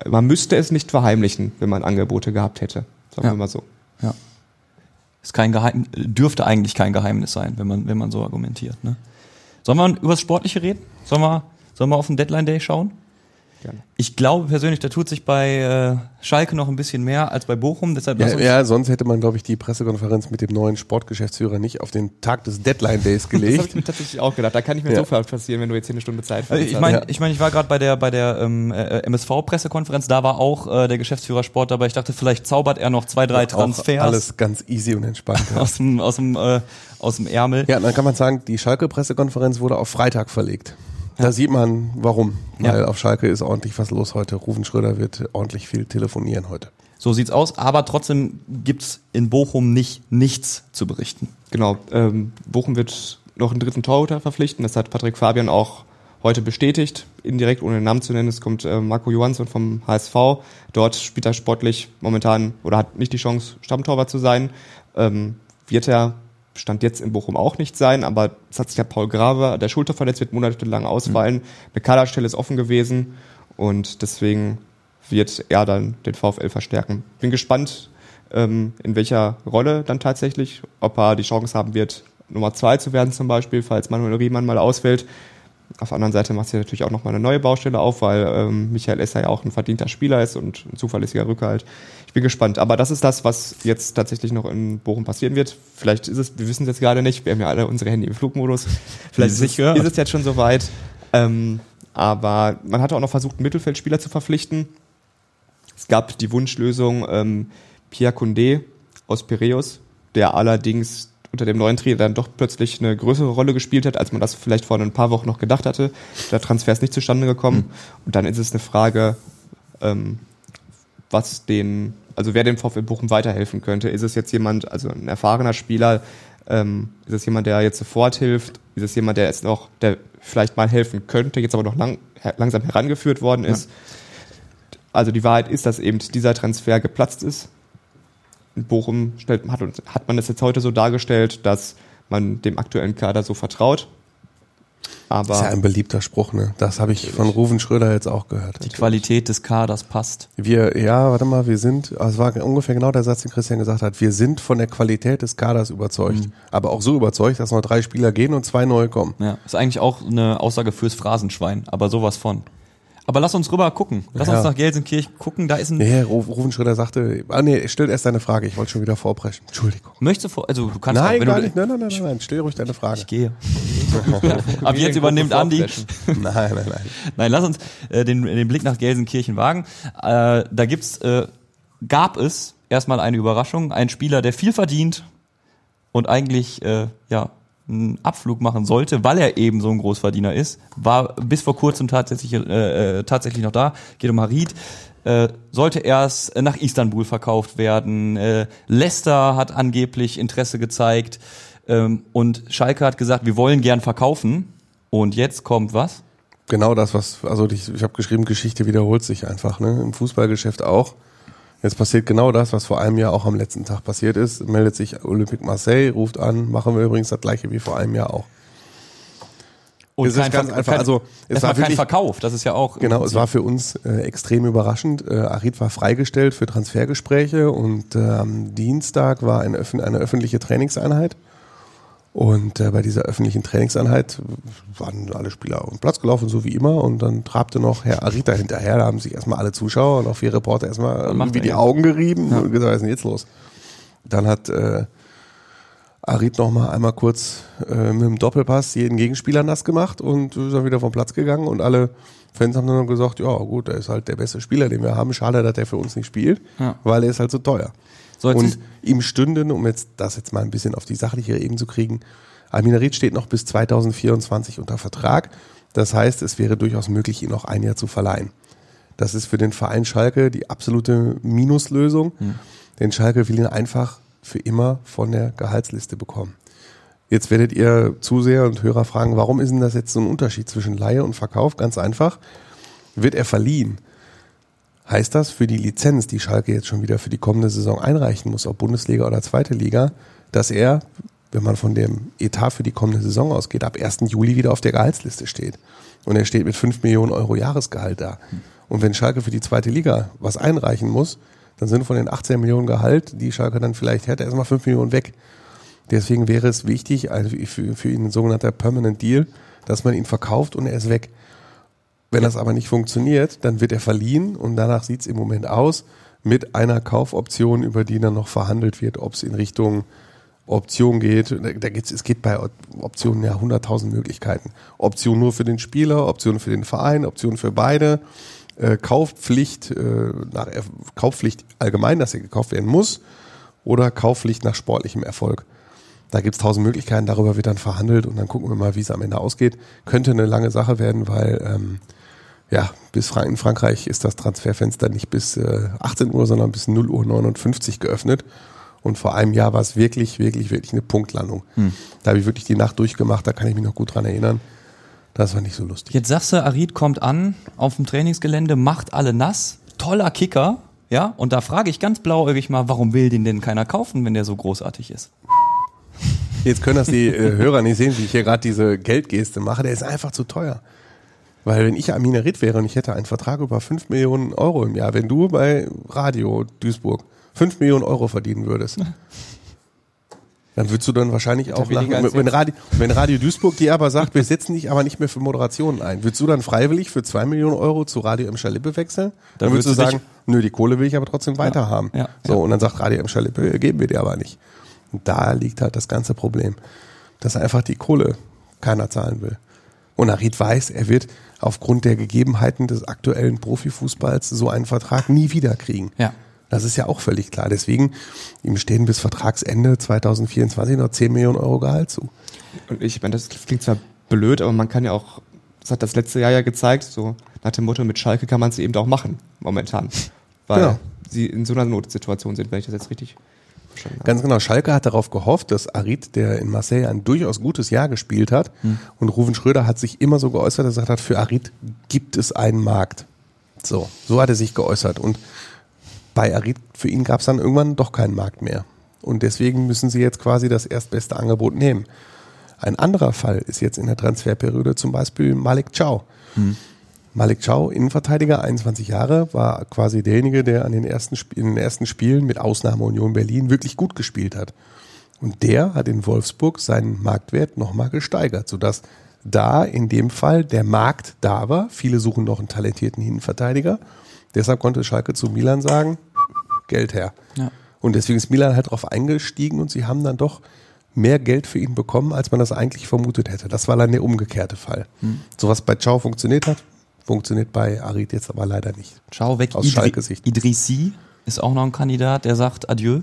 man müsste es nicht verheimlichen, wenn man Angebote gehabt hätte. Sagen ja. wir mal so. Ja. Ist kein Geheim, dürfte eigentlich kein Geheimnis sein, wenn man, wenn man so argumentiert. Ne? Sollen wir über das Sportliche reden? Sollen wir, sollen wir auf den Deadline Day schauen? Gerne. Ich glaube persönlich, da tut sich bei äh, Schalke noch ein bisschen mehr als bei Bochum. Deshalb ja, ja, sonst hätte man, glaube ich, die Pressekonferenz mit dem neuen Sportgeschäftsführer nicht auf den Tag des Deadline Days gelegt. das habe ich mir tatsächlich auch gedacht. Da kann ich mir ja. sofort passieren, wenn du jetzt hier eine Stunde Zeit hast. Ich meine, ja. ich, mein, ich war gerade bei der bei der ähm, äh, MSV-Pressekonferenz. Da war auch äh, der Geschäftsführer Sport dabei. Ich dachte, vielleicht zaubert er noch zwei, drei Transfers. Alles ganz easy und entspannt. Ja. aus dem aus dem äh, aus dem Ärmel. Ja, dann kann man sagen, die Schalke-Pressekonferenz wurde auf Freitag verlegt. Da sieht man, warum. Weil auf Schalke ist ordentlich was los heute. Rufen Schröder wird ordentlich viel telefonieren heute. So sieht's aus, aber trotzdem gibt's in Bochum nicht nichts zu berichten. Genau, ähm, Bochum wird noch einen dritten Torhüter verpflichten. Das hat Patrick Fabian auch heute bestätigt, indirekt ohne den Namen zu nennen. Es kommt äh, Marco Johansson vom HSV. Dort spielt er sportlich momentan oder hat nicht die Chance, Stammtorwart zu sein. Ähm, wird er Stand jetzt in Bochum auch nicht sein, aber es hat sich ja Paul Grave, der Schulter verletzt, wird monatelang ausfallen. Mhm. Eine Kaderstelle ist offen gewesen und deswegen wird er dann den VfL verstärken. Bin gespannt, ähm, in welcher Rolle dann tatsächlich, ob er die Chance haben wird, Nummer zwei zu werden zum Beispiel, falls Manuel Riemann mal ausfällt. Auf der anderen Seite macht sich natürlich auch nochmal eine neue Baustelle auf, weil ähm, Michael Esser ja auch ein verdienter Spieler ist und ein zuverlässiger Rückhalt. Ich bin gespannt. Aber das ist das, was jetzt tatsächlich noch in Bochum passieren wird. Vielleicht ist es, wir wissen es jetzt gerade nicht, wir haben ja alle unsere Handy im Flugmodus. Vielleicht ist, es, ist es jetzt schon soweit. Ähm, aber man hatte auch noch versucht, einen Mittelfeldspieler zu verpflichten. Es gab die Wunschlösung ähm, Pierre Condé aus Piraeus, der allerdings unter dem neuen Trainer dann doch plötzlich eine größere Rolle gespielt hat, als man das vielleicht vor ein paar Wochen noch gedacht hatte. Der Transfer ist nicht zustande gekommen. Mhm. Und dann ist es eine Frage, ähm, was den, also wer dem VfL Bochum weiterhelfen könnte. Ist es jetzt jemand, also ein erfahrener Spieler, ähm, ist es jemand, der jetzt sofort hilft? Ist es jemand, der jetzt noch, der vielleicht mal helfen könnte, jetzt aber noch lang, langsam herangeführt worden ist? Ja. Also die Wahrheit ist, dass eben dieser Transfer geplatzt ist in Bochum stellt, hat, hat man es jetzt heute so dargestellt, dass man dem aktuellen Kader so vertraut. Aber das ist ja ein beliebter Spruch, ne? Das habe ich von Ruven Schröder jetzt auch gehört. Die Qualität des Kaders passt. Wir, ja, warte mal, wir sind, also es war ungefähr genau der Satz, den Christian gesagt hat, wir sind von der Qualität des Kaders überzeugt. Mhm. Aber auch so überzeugt, dass noch drei Spieler gehen und zwei neue kommen. Ja, ist eigentlich auch eine Aussage fürs Phrasenschwein, aber sowas von. Aber lass uns rüber gucken. Lass ja. uns nach Gelsenkirchen gucken. Da ist ein. Nee, Ruvenschritter sagte, ah nee, stell erst deine Frage. Ich wollte schon wieder vorbrechen. Entschuldigung. Möchtest du vor, also du kannst nein, auch, wenn gar du, nicht. Nein, nein, nein, nein, nein. Stell ruhig deine Frage. Ich gehe. Ab jetzt übernimmt Andi. nein, nein, nein. Nein, lass uns äh, den, den Blick nach Gelsenkirchen wagen. Äh, da gibt's, äh, gab es erstmal eine Überraschung. Ein Spieler, der viel verdient und eigentlich, äh, ja, einen Abflug machen sollte, weil er eben so ein Großverdiener ist, war bis vor kurzem tatsächlich, äh, äh, tatsächlich noch da, geht um Harid, äh, sollte erst nach Istanbul verkauft werden. Äh, Leicester hat angeblich Interesse gezeigt ähm, und Schalke hat gesagt, wir wollen gern verkaufen. Und jetzt kommt was? Genau das, was, also ich, ich habe geschrieben, Geschichte wiederholt sich einfach, ne? Im Fußballgeschäft auch. Jetzt passiert genau das, was vor einem Jahr auch am letzten Tag passiert ist. Meldet sich Olympique Marseille, ruft an, machen wir übrigens das gleiche wie vor einem Jahr auch. Und es kein, ist ganz Ver einfach, also es war wirklich, kein Verkauf, das ist ja auch. Genau, es war für uns äh, extrem überraschend. Äh, Arid war freigestellt für Transfergespräche und äh, am Dienstag war eine, eine öffentliche Trainingseinheit. Und äh, bei dieser öffentlichen Trainingseinheit waren alle Spieler auf den Platz gelaufen, so wie immer. Und dann trabte noch Herr Arita hinterher. Da haben sich erstmal alle Zuschauer und auch vier Reporter erstmal irgendwie die Augen gerieben ja. und gesagt, was ist denn jetzt los? Dann hat äh, Arid noch mal einmal kurz äh, mit dem Doppelpass jeden Gegenspieler nass gemacht und ist dann wieder vom Platz gegangen und alle Fans haben dann gesagt, ja gut, er ist halt der beste Spieler, den wir haben. Schade, dass er für uns nicht spielt, Ja. weil er ist halt so teuer. So, jetzt und ihm stünden, um jetzt das jetzt mal ein bisschen auf die sachliche Ebene zu kriegen, Alminarit steht noch bis 2024 unter Vertrag. Das heißt, es wäre durchaus möglich, ihn noch ein Jahr zu verleihen. Das ist für den Verein Schalke die absolute Minuslösung, denn Schalke will ihn einfach für immer von der Gehaltsliste bekommen. Jetzt werdet ihr Zuseher und Hörer fragen, warum ist denn das jetzt so ein Unterschied zwischen Leihe und Verkauf? Ganz einfach. Wird er verliehen, heißt das für die Lizenz, die Schalke jetzt schon wieder für die kommende Saison einreichen muss, ob Bundesliga oder zweite Liga, dass er, wenn man von dem Etat für die kommende Saison ausgeht, ab 1. Juli wieder auf der Gehaltsliste steht. Und er steht mit 5 Millionen Euro Jahresgehalt da. Und wenn Schalke für die zweite Liga was einreichen muss, dann sind von den 18 Millionen Gehalt, die Schalke dann vielleicht hätte, erstmal 5 Millionen weg. Deswegen wäre es wichtig, also für, für ihn ein sogenannter Permanent Deal, dass man ihn verkauft und er ist weg. Wenn das aber nicht funktioniert, dann wird er verliehen und danach sieht es im Moment aus mit einer Kaufoption, über die dann noch verhandelt wird, ob es in Richtung Option geht. Da, geht's, es geht bei Optionen ja 100.000 Möglichkeiten. Option nur für den Spieler, Option für den Verein, Option für beide. Äh, Kaufpflicht, äh, nach Er- Kaufpflicht allgemein, dass er gekauft werden muss, oder Kaufpflicht nach sportlichem Erfolg. Da gibt's tausend Möglichkeiten, darüber wird dann verhandelt und dann gucken wir mal, wie es am Ende ausgeht. Könnte eine lange Sache werden, weil ähm, ja, bis in Frankreich ist das Transferfenster nicht bis äh, 18 Uhr, sondern bis 0 Uhr 59 geöffnet. Und vor einem Jahr war es wirklich, wirklich, wirklich eine Punktlandung. Da habe ich wirklich die Nacht durchgemacht, da kann ich mich noch gut dran erinnern. Das war nicht so lustig. Jetzt sagst du, Arid kommt an auf dem Trainingsgelände, macht alle nass, toller Kicker, ja, und da frage ich ganz blauäugig mal, warum will den denn keiner kaufen, wenn der so großartig ist? Jetzt können das die äh, Hörer nicht sehen, wie ich hier gerade diese Geldgeste mache. Der ist einfach zu teuer. Weil wenn ich Amina Ritt wäre und ich hätte einen Vertrag über 5 Millionen Euro im Jahr, wenn du bei Radio Duisburg 5 Millionen Euro verdienen würdest, dann würdest du dann wahrscheinlich auch, nach, wenn. Radio, wenn Radio Duisburg dir aber sagt, wir setzen dich aber nicht mehr für Moderationen ein, würdest du dann freiwillig für 2 Millionen Euro zu Radio M. Schalippe wechseln? Dann, würdest du würdest du sagen, nö, die Kohle will ich aber trotzdem weiter haben. ja, so, und dann sagt Radio M. Schalippe, geben wir dir aber nicht. Und da liegt halt das ganze Problem, dass einfach die Kohle keiner zahlen will. Und Arid weiß, er wird aufgrund der Gegebenheiten des aktuellen Profifußballs so einen Vertrag nie wieder kriegen. Ja. Das ist ja auch völlig klar. Deswegen, ihm stehen bis Vertragsende 2024 noch 10 Millionen Euro Gehalt zu. Und ich meine, das klingt zwar blöd, aber man kann ja auch, das hat das letzte Jahr ja gezeigt, so nach dem Motto, mit Schalke kann man es eben auch machen, momentan. Weil Genau. sie in so einer Notsituation sind, wenn ich das jetzt richtig. Ganz genau, Schalke hat darauf gehofft, dass Arid, der in Marseille ein durchaus gutes Jahr gespielt hat, und Ruven Schröder hat sich immer so geäußert, dass er gesagt hat, für Arid gibt es einen Markt. So, so hat er sich geäußert. Und bei Arid, für ihn gab es dann irgendwann doch keinen Markt mehr. Und deswegen müssen sie jetzt quasi das erstbeste Angebot nehmen. Ein anderer Fall ist jetzt in der Transferperiode zum Beispiel Malik Chow. Malik Chow, Innenverteidiger, 21 Jahre, war quasi derjenige, der an den ersten, Sp- in den ersten Spielen mit Ausnahme Union Berlin wirklich gut gespielt hat. Und der hat in Wolfsburg seinen Marktwert nochmal gesteigert, sodass da in dem Fall der Markt da war. Viele suchen noch einen talentierten Innenverteidiger. Deshalb konnte Schalke zu Milan sagen, Geld her. Ja. Und deswegen ist Milan halt drauf eingestiegen und sie haben dann doch mehr Geld für ihn bekommen, als man das eigentlich vermutet hätte. Das war dann der umgekehrte Fall. So was bei Ciao funktioniert hat, funktioniert bei Arid jetzt aber leider nicht. Schau weg, Aus Schalke-Sicht. Idrissi ist auch noch ein Kandidat, der sagt Adieu.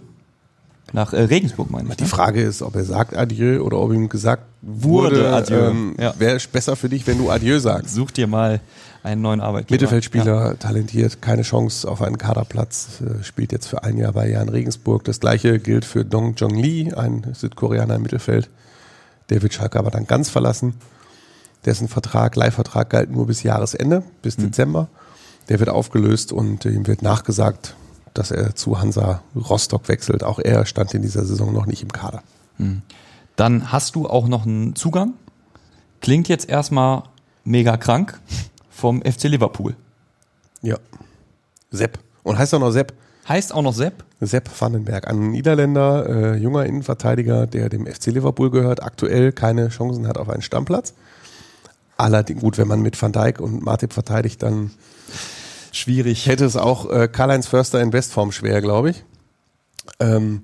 Nach äh, Regensburg meine ich. Die ne? Frage ist, ob er sagt Adieu oder ob ihm gesagt wurde, Wurde Adieu. Ähm, Ja. wäre besser für dich, wenn du Adieu sagst. Such dir mal einen neuen Arbeitgeber. Mittelfeldspieler, talentiert, keine Chance auf einen Kaderplatz, äh, spielt jetzt für ein Jahr bei Jan Regensburg. Das gleiche gilt für Dong Jong Lee, ein Südkoreaner im Mittelfeld. Der wird Schalke aber dann ganz verlassen. Dessen Vertrag, Leihvertrag galt nur bis Jahresende, bis Dezember. Der wird aufgelöst und ihm wird nachgesagt, dass er zu Hansa Rostock wechselt. Auch er stand in dieser Saison noch nicht im Kader. Dann hast du auch noch einen Zugang. Klingt jetzt erstmal mega krank vom FC Liverpool. Ja. Sepp. Und heißt auch noch Sepp. Heißt auch noch Sepp. Sepp Vandenberg, ein Niederländer, äh, junger Innenverteidiger, der dem FC Liverpool gehört, aktuell keine Chancen hat auf einen Stammplatz. Allerdings, gut, wenn man mit Van Dijk und Martip verteidigt, dann Schwierig. hätte es auch äh, Karl-Heinz Förster in Bestform schwer, glaube ich. Ähm,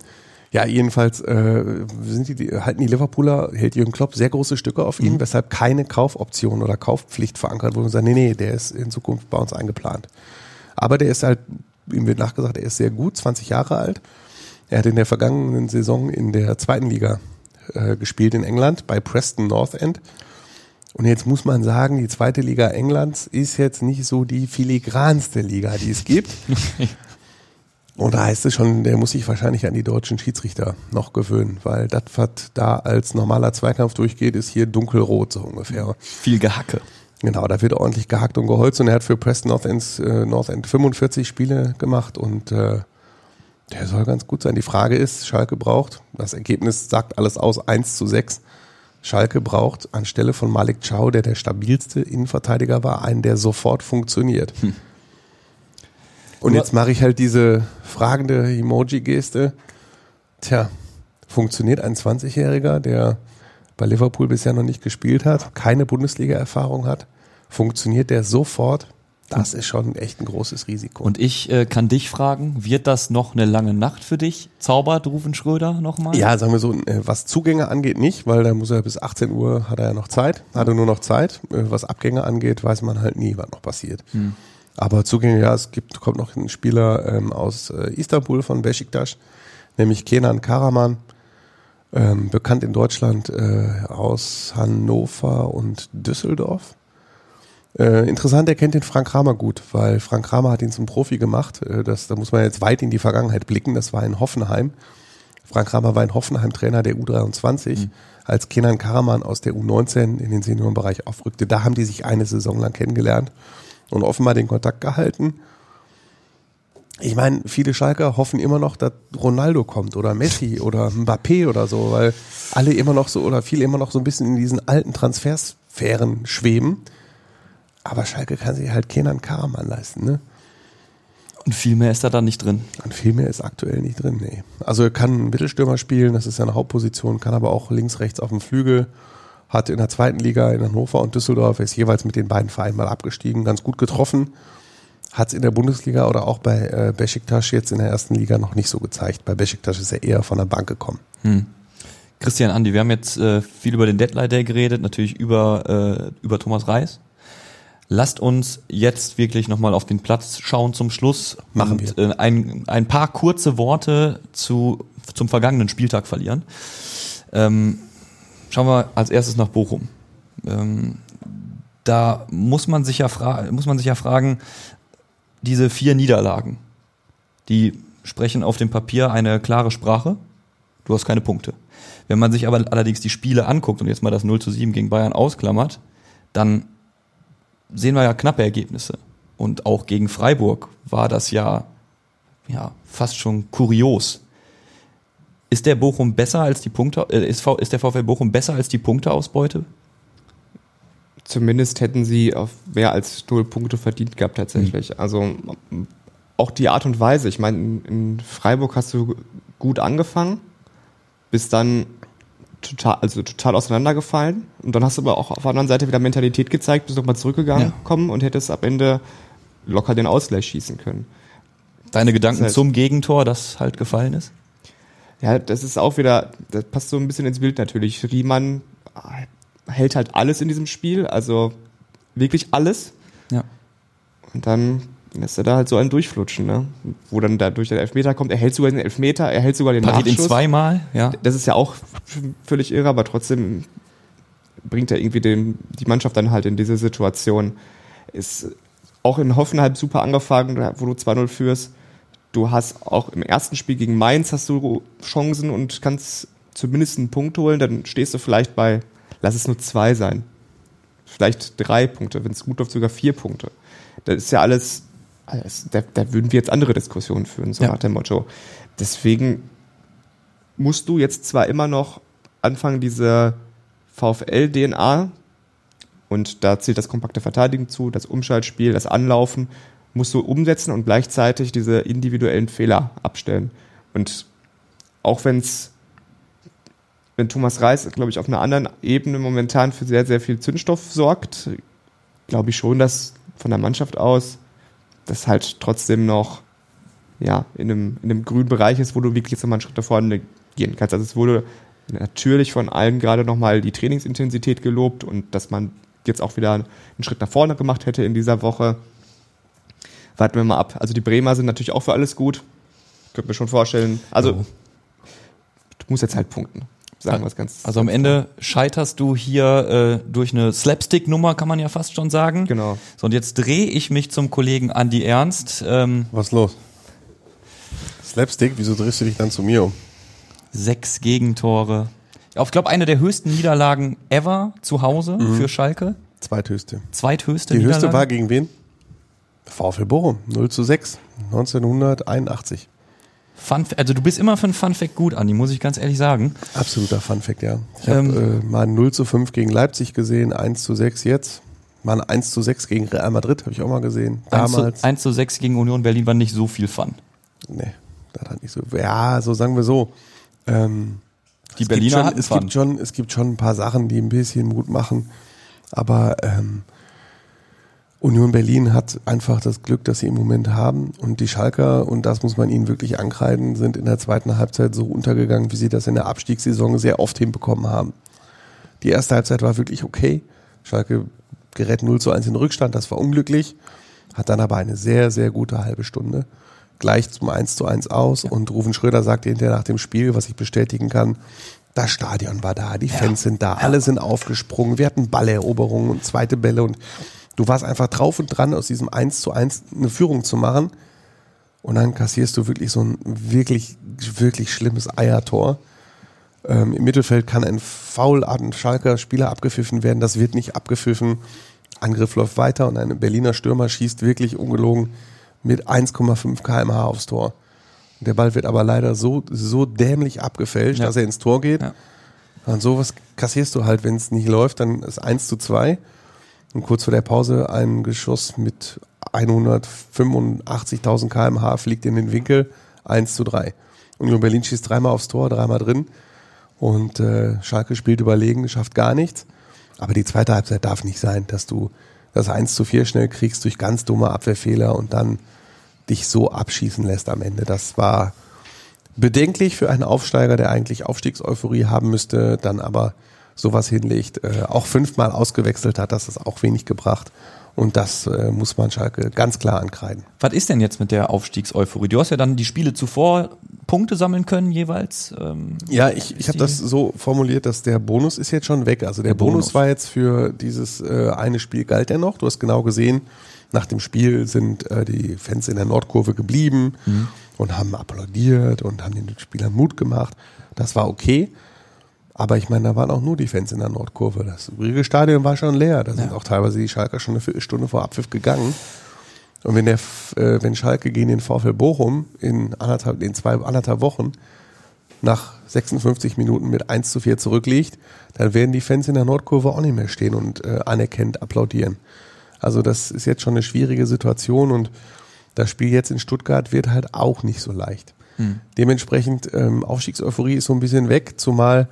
Ja, jedenfalls äh, sind die, die, halten die Liverpooler, hält Jürgen Klopp sehr große Stücke auf ihn, weshalb keine Kaufoption oder Kaufpflicht verankert wurde und sagt, nee, nee, der ist in Zukunft bei uns eingeplant. Aber der ist halt, ihm wird nachgesagt, er ist sehr gut, 20 Jahre alt. Er hat in der vergangenen Saison in der zweiten Liga äh, gespielt in England bei Preston North End. Und jetzt muss man sagen, die zweite Liga Englands ist jetzt nicht so die filigranste Liga, die es gibt. Und da heißt es schon, der muss sich wahrscheinlich an die deutschen Schiedsrichter noch gewöhnen, weil das, was da als normaler Zweikampf durchgeht, ist hier dunkelrot so ungefähr. Viel Gehacke. Genau, da wird ordentlich gehackt und geholzt und er hat für Preston North End, äh, North End 45 Spiele gemacht und äh, der soll ganz gut sein. Die Frage ist, Schalke braucht, das Ergebnis sagt alles aus, 1 zu 6. Schalke braucht anstelle von Malik Chow, der der stabilste Innenverteidiger war, einen, der sofort funktioniert. Und jetzt mache ich halt diese fragende Emoji-Geste. Tja, funktioniert ein 20-Jähriger, der bei Liverpool bisher noch nicht gespielt hat, keine Bundesliga-Erfahrung hat, funktioniert der sofort? Das ist schon echt ein großes Risiko. Und ich äh, kann dich fragen, wird das noch eine lange Nacht für dich? Zaubert Rufen Schröder nochmal? Ja, sagen wir so, äh, was Zugänge angeht, nicht, weil da muss er bis 18 Uhr hat er ja noch Zeit, hat er nur noch Zeit. Äh, Was Abgänge angeht, weiß man halt nie, was noch passiert. Aber Zugänge, ja, es gibt, kommt noch ein Spieler ähm, aus äh, Istanbul von Besiktas, nämlich Kenan Karaman, ähm, bekannt in Deutschland äh, aus Hannover und Düsseldorf. Äh, interessant, er kennt den Frank Kramer gut, weil Frank Kramer hat ihn zum Profi gemacht. Äh, das, da muss man jetzt weit in die Vergangenheit blicken. Das war in Hoffenheim. Frank Kramer war in Hoffenheim Trainer der U23, als Kenan Karaman aus der U19 in den Seniorenbereich aufrückte. Da haben die sich eine Saison lang kennengelernt und offenbar den Kontakt gehalten. Ich meine, viele Schalker hoffen immer noch, dass Ronaldo kommt oder Messi oder Mbappé oder so, weil alle immer noch so oder viele immer noch so ein bisschen in diesen alten Transfersphären schweben. Aber Schalke kann sich halt Kenan Karaman leisten, ne? Und viel mehr ist da dann nicht drin. Und viel mehr ist aktuell nicht drin, nee. Also er kann einen Mittelstürmer spielen, das ist seine Hauptposition, kann aber auch links, rechts auf dem Flügel. Hat in der zweiten Liga in Hannover und Düsseldorf, ist jeweils mit den beiden Vereinen mal abgestiegen, ganz gut getroffen. Hat es in der Bundesliga oder auch bei äh, Besiktas jetzt in der ersten Liga noch nicht so gezeigt. Bei Besiktas ist er eher von der Bank gekommen. Christian, Andi, wir haben jetzt äh, viel über den Deadline Day geredet, natürlich über, äh, über Thomas Reis. Lasst uns jetzt wirklich nochmal auf den Platz schauen zum Schluss. Machen und, Äh, ein, ein paar kurze Worte zu, zum vergangenen Spieltag verlieren. Ähm, schauen wir als erstes nach Bochum. Ähm, da muss man sich ja muss man sich ja fragen, diese vier Niederlagen, die sprechen auf dem Papier eine klare Sprache. Du hast keine Punkte. Wenn man sich aber allerdings die Spiele anguckt und jetzt mal das 0 zu 7 gegen Bayern ausklammert, dann sehen wir ja knappe Ergebnisse. Und auch gegen Freiburg war das ja, ja fast schon kurios. Ist der Bochum besser als die Punkte, äh, ist, V- ist der VfL Bochum besser als die Punkteausbeute? Zumindest hätten sie auf mehr als null Punkte verdient gehabt tatsächlich. Also m- auch die Art und Weise. Ich meine, in, in Freiburg hast du gut angefangen, bist dann total, also total auseinandergefallen. Und dann hast du aber auch auf der anderen Seite wieder Mentalität gezeigt, bist nochmal zurückgegangen Ja. kommen und hättest am Ende locker den Ausgleich schießen können. Deine Gedanken Das heißt- zum Gegentor, das halt gefallen ist? Ja, das ist auch wieder, das passt so ein bisschen ins Bild natürlich. Riemann hält halt alles in diesem Spiel, also wirklich alles. Ja. Und dann lässt er da halt so einen durchflutschen, ne? Wo dann dadurch der Elfmeter kommt. Er hält sogar den Elfmeter, er hält sogar den Passiert ihn Nachschuss. zweimal, ja. Das ist ja auch völlig irre, aber trotzdem bringt er irgendwie den, die Mannschaft dann halt in diese Situation. Ist auch in Hoffenheim super angefangen, wo du 2-0 führst. Du hast auch im ersten Spiel gegen Mainz hast du Chancen und kannst zumindest einen Punkt holen. Dann stehst du vielleicht bei, lass es nur zwei sein. Vielleicht drei Punkte, wenn es gut läuft, sogar vier Punkte. Das ist ja alles, alles da, da würden wir jetzt andere Diskussionen führen, so Ja. nach dem Motto. Deswegen musst du jetzt zwar immer noch anfangen, diese VfL-DNA, und da zählt das kompakte Verteidigen zu, das Umschaltspiel, das Anlaufen, musst du umsetzen und gleichzeitig diese individuellen Fehler abstellen. Und auch wenn's, wenn Thomas Reis, glaube ich, auf einer anderen Ebene momentan für sehr, sehr viel Zündstoff sorgt, glaube ich schon, dass von der Mannschaft aus das halt trotzdem noch ja, in einem, in einem grünen Bereich ist, wo du wirklich jetzt nochmal einen Schritt da vorne gehen kannst. Also es wurde natürlich von allen gerade nochmal die Trainingsintensität gelobt und dass man jetzt auch wieder einen Schritt nach vorne gemacht hätte in dieser Woche. Warten wir mal ab. Also die Bremer sind natürlich auch für alles gut. Könnte mir schon vorstellen. Also Oh. du musst jetzt halt punkten. Sagen wir es ganz. Also am Ende scheiterst du hier äh, durch eine Slapstick-Nummer, kann man ja fast schon sagen. Genau. So, und jetzt drehe ich mich zum Kollegen Andi Ernst. Ähm, Was ist los? Slapstick, wieso drehst du dich dann zu mir um? sechs Gegentore. Ich glaube, eine der höchsten Niederlagen ever zu Hause für Schalke. Zweithöchste. Zweithöchste Die höchste war gegen wen? VfL Bochum, 0 zu 6, 1981. Fun, also du bist immer für ein Fun Fact gut, Andi, muss ich ganz ehrlich sagen. Absoluter Funfact, ja. Ich habe Ähm, äh, mal ein 0 zu 5 gegen Leipzig gesehen, 1 zu 6 jetzt. Mal ein 1 zu 6 gegen Real Madrid, habe ich auch mal gesehen. 1 zu, Damals. 1 zu 6 gegen Union Berlin war nicht so viel Fun. Nee, das hat nicht so. Ja, so sagen wir so. Ähm, Die es Berliner gibt schon, es Fun. gibt schon, es gibt schon ein paar Sachen, die ein bisschen Mut machen. Aber ähm, Union Berlin hat einfach das Glück, das sie im Moment haben. Und die Schalker, und das muss man ihnen wirklich ankreiden, sind in der zweiten Halbzeit so untergegangen, wie sie das in der Abstiegssaison sehr oft hinbekommen haben. Die erste Halbzeit war wirklich okay. Schalke gerät 0 zu 1 in Rückstand, das war unglücklich. Hat dann aber eine sehr, sehr gute halbe Stunde. Gleich zum 1 zu 1 aus. Und Rufen Schröder sagte hinterher nach dem Spiel, was ich bestätigen kann, das Stadion war da, die Fans sind da, alle sind aufgesprungen, wir hatten Balleroberungen und zweite Bälle und du warst einfach drauf und dran, aus diesem 1 zu 1 eine Führung zu machen. Und dann kassierst du wirklich so ein wirklich, wirklich schlimmes Eiertor. Ähm, Im Mittelfeld kann ein Foul an Schalker Spieler abgepfiffen werden. Das wird nicht abgepfiffen. Angriff läuft weiter und ein Berliner Stürmer schießt wirklich ungelogen mit 1,5 kmh aufs Tor. Der Ball wird aber leider so, so dämlich abgefälscht, Ja. dass er ins Tor geht. Ja. Und sowas kassierst du halt, wenn es nicht läuft, dann ist 1 zu 2. Und kurz vor der Pause ein Geschoss mit 185.000 kmh fliegt in den Winkel, 1 zu 3. Union Berlin schießt dreimal aufs Tor, dreimal drin. Und äh, Schalke spielt überlegen, schafft gar nichts. Aber die zweite Halbzeit darf nicht sein, dass du das 1 zu 4 schnell kriegst durch ganz dumme Abwehrfehler und dann dich so abschießen lässt am Ende. Das war bedenklich für einen Aufsteiger, der eigentlich Aufstiegseuphorie haben müsste, dann aber sowas hinlegt, äh, auch fünfmal ausgewechselt hat, das ist auch wenig gebracht. Und das äh, muss man Schalke ganz klar ankreiden. Was ist denn jetzt mit der Aufstiegseuphorie? Du hast ja dann die Spiele zuvor Punkte sammeln können jeweils. Ähm, Ja, ich, ich habe das so formuliert, dass der Bonus ist jetzt schon weg. Also der, Der Bonus. Bonus. war jetzt für dieses äh, eine Spiel galt er noch. Du hast genau gesehen, nach dem Spiel sind äh, die Fans in der Nordkurve geblieben und haben applaudiert und haben den Spielern Mut gemacht. Das war okay. Aber ich meine, da waren auch nur die Fans in der Nordkurve. Das übrige Stadion war schon leer. Da sind Ja. auch teilweise die Schalker schon eine Viertelstunde vor Abpfiff gegangen. Und wenn der, äh, wenn Schalke gegen den VfL Bochum in anderthalb, in zwei, anderthalb Wochen nach 56 Minuten mit 1 zu 4 zurückliegt, dann werden die Fans in der Nordkurve auch nicht mehr stehen und äh, anerkennend applaudieren. Also das ist jetzt schon eine schwierige Situation und das Spiel jetzt in Stuttgart wird halt auch nicht so leicht. Dementsprechend ähm, Aufstiegseuphorie ist so ein bisschen weg, zumal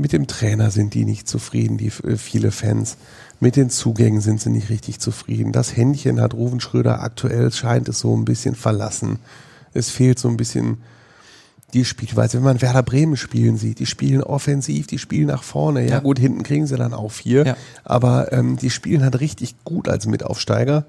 mit dem Trainer sind die nicht zufrieden, die äh, viele Fans. Mit den Zugängen sind sie nicht richtig zufrieden. Das Händchen hat Ruven Schröder aktuell scheint es so ein bisschen verlassen. Es fehlt so ein bisschen die Spielweise. Wenn man Werder Bremen spielen sieht, die spielen offensiv, die spielen nach vorne. Ja, Ja. gut, hinten kriegen sie dann auch vier. Ja. Aber ähm, die spielen halt richtig gut als Mitaufsteiger.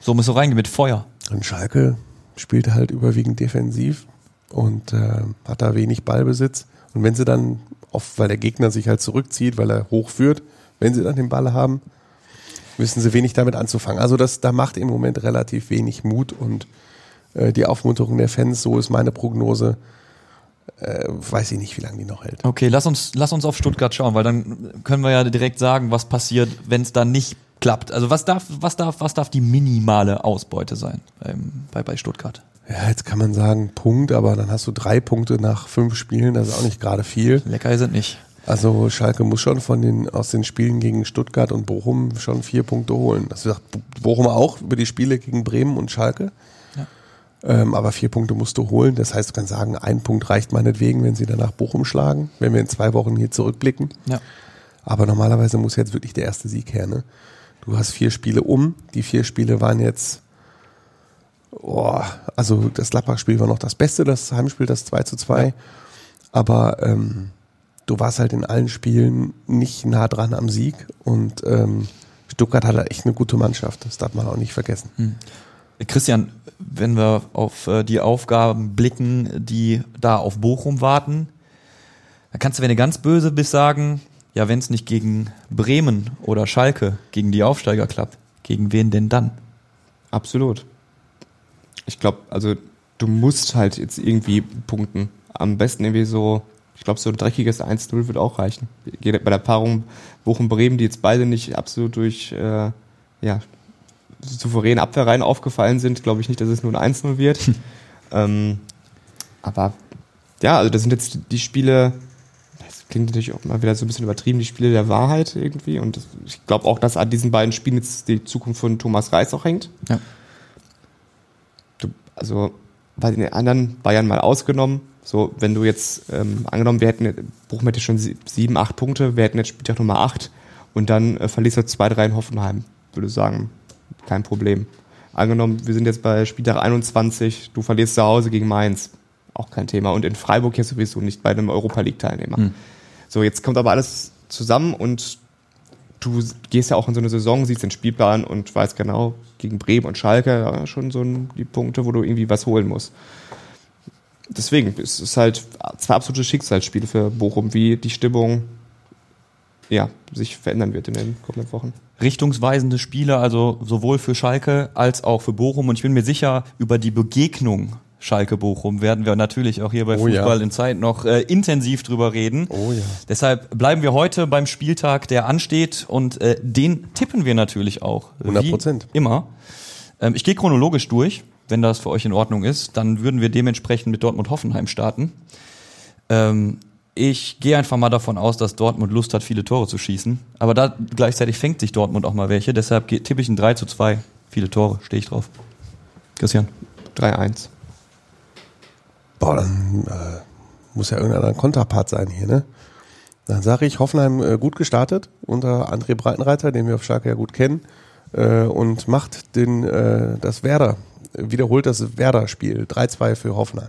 so musst du reingehen mit Feuer. Und Schalke spielt halt überwiegend defensiv und äh, hat da wenig Ballbesitz. Und wenn sie dann, oft weil der Gegner sich halt zurückzieht, weil er hochführt, wenn sie dann den Ball haben, wissen sie wenig damit anzufangen. Also das, da macht im Moment relativ wenig Mut und äh, die Aufmunterung der Fans, so ist meine Prognose, äh, weiß ich nicht, wie lange die noch hält. Okay, lass uns, lass uns auf Stuttgart schauen, weil dann können wir ja direkt sagen, was passiert, wenn es dann nicht klappt. Also was darf, was darf, was darf die minimale Ausbeute sein beim, bei, bei Stuttgart? Ja, jetzt kann man sagen Punkt, aber dann hast du drei Punkte nach fünf Spielen, das ist auch nicht gerade viel. Lecker sind nicht. Also Schalke muss schon von den aus den Spielen gegen Stuttgart und Bochum schon vier Punkte holen. Das sagt Bochum auch über die Spiele gegen Bremen und Schalke. Ja. Ähm, aber vier Punkte musst du holen. Das heißt, du kannst sagen, ein Punkt reicht meinetwegen, wenn sie danach Bochum schlagen, wenn wir in zwei Wochen hier zurückblicken. Ja. Aber normalerweise muss jetzt wirklich der erste Sieg her. Ne? Du hast vier Spiele um. Die vier Spiele waren jetzt Oh, also das Gladbach-Spiel war noch das Beste, das Heimspiel, das 2 zu 2. Aber ähm, du warst halt in allen Spielen nicht nah dran am Sieg und ähm, Stuttgart hatte echt eine gute Mannschaft. Das darf man auch nicht vergessen. Christian, wenn wir auf äh, die Aufgaben blicken, die da auf Bochum warten, dann kannst du, wenn du ganz böse bist, sagen, ja, wenn es nicht gegen Bremen oder Schalke, gegen die Aufsteiger klappt, gegen wen denn dann? Absolut. Ich glaube, also du musst halt jetzt irgendwie punkten. Am besten irgendwie so, ich glaube, so ein dreckiges 1-0 wird auch reichen. Geht Bei der Paarung Bochum-Bremen, die jetzt beide nicht absolut durch äh, ja, souveräne Abwehrreihen aufgefallen sind, glaube ich nicht, dass es nur ein 1-0 wird. ähm, aber ja, also das sind jetzt die Spiele, das klingt natürlich auch mal wieder so ein bisschen übertrieben, die Spiele der Wahrheit irgendwie. Und ich glaube auch, dass an diesen beiden Spielen jetzt die Zukunft von Thomas Reis auch hängt. Ja. Also bei den anderen Bayern mal ausgenommen, so wenn du jetzt ähm, angenommen, wir hätten, Bochum hätte schon sie- sieben, acht Punkte, wir hätten jetzt Spieltag Nummer acht und dann äh, verlierst du zwei, drei in Hoffenheim, würde ich sagen, kein Problem. Angenommen, wir sind jetzt bei Spieltag 21, du verlierst zu Hause gegen Mainz, auch kein Thema. Und in Freiburg ja sowieso nicht bei einem Europa League-Teilnehmer. So, jetzt kommt aber alles zusammen und du gehst ja auch in so eine Saison, siehst den Spielplan und weißt genau, gegen Bremen und Schalke ja, schon so die Punkte, wo du irgendwie was holen musst. Deswegen, es ist halt zwei absolute Schicksalsspiele für Bochum, wie die Stimmung ja, sich verändern wird in den kommenden Wochen. richtungsweisende Spiele, also sowohl für Schalke als auch für Bochum. Und ich bin mir sicher, über die Begegnung Schalke-Bochum werden wir natürlich auch hier bei Oh ja. Fußball in Zeit noch äh, intensiv drüber reden. Oh ja. Deshalb bleiben wir heute beim Spieltag, der ansteht und äh, den tippen wir natürlich auch. 100%. Wie immer. Ähm, ich gehe chronologisch durch, wenn das für euch in Ordnung ist. Dann würden wir dementsprechend mit Dortmund-Hoffenheim starten. Ähm, ich gehe einfach mal davon aus, dass Dortmund Lust hat, viele Tore zu schießen. Aber da gleichzeitig fängt sich Dortmund auch mal welche. Deshalb tippe ich ein 3 zu 2. Viele Tore, stehe ich drauf. Christian. 3-1. Boah, dann äh, muss ja irgendein Konterpart sein hier, ne? Dann sage ich, Hoffenheim äh, gut gestartet unter André Breitenreiter, den wir auf Schalke ja gut kennen, äh, und macht den, äh, das Werder, wiederholt das Werder-Spiel. 3-2 für Hoffenheim.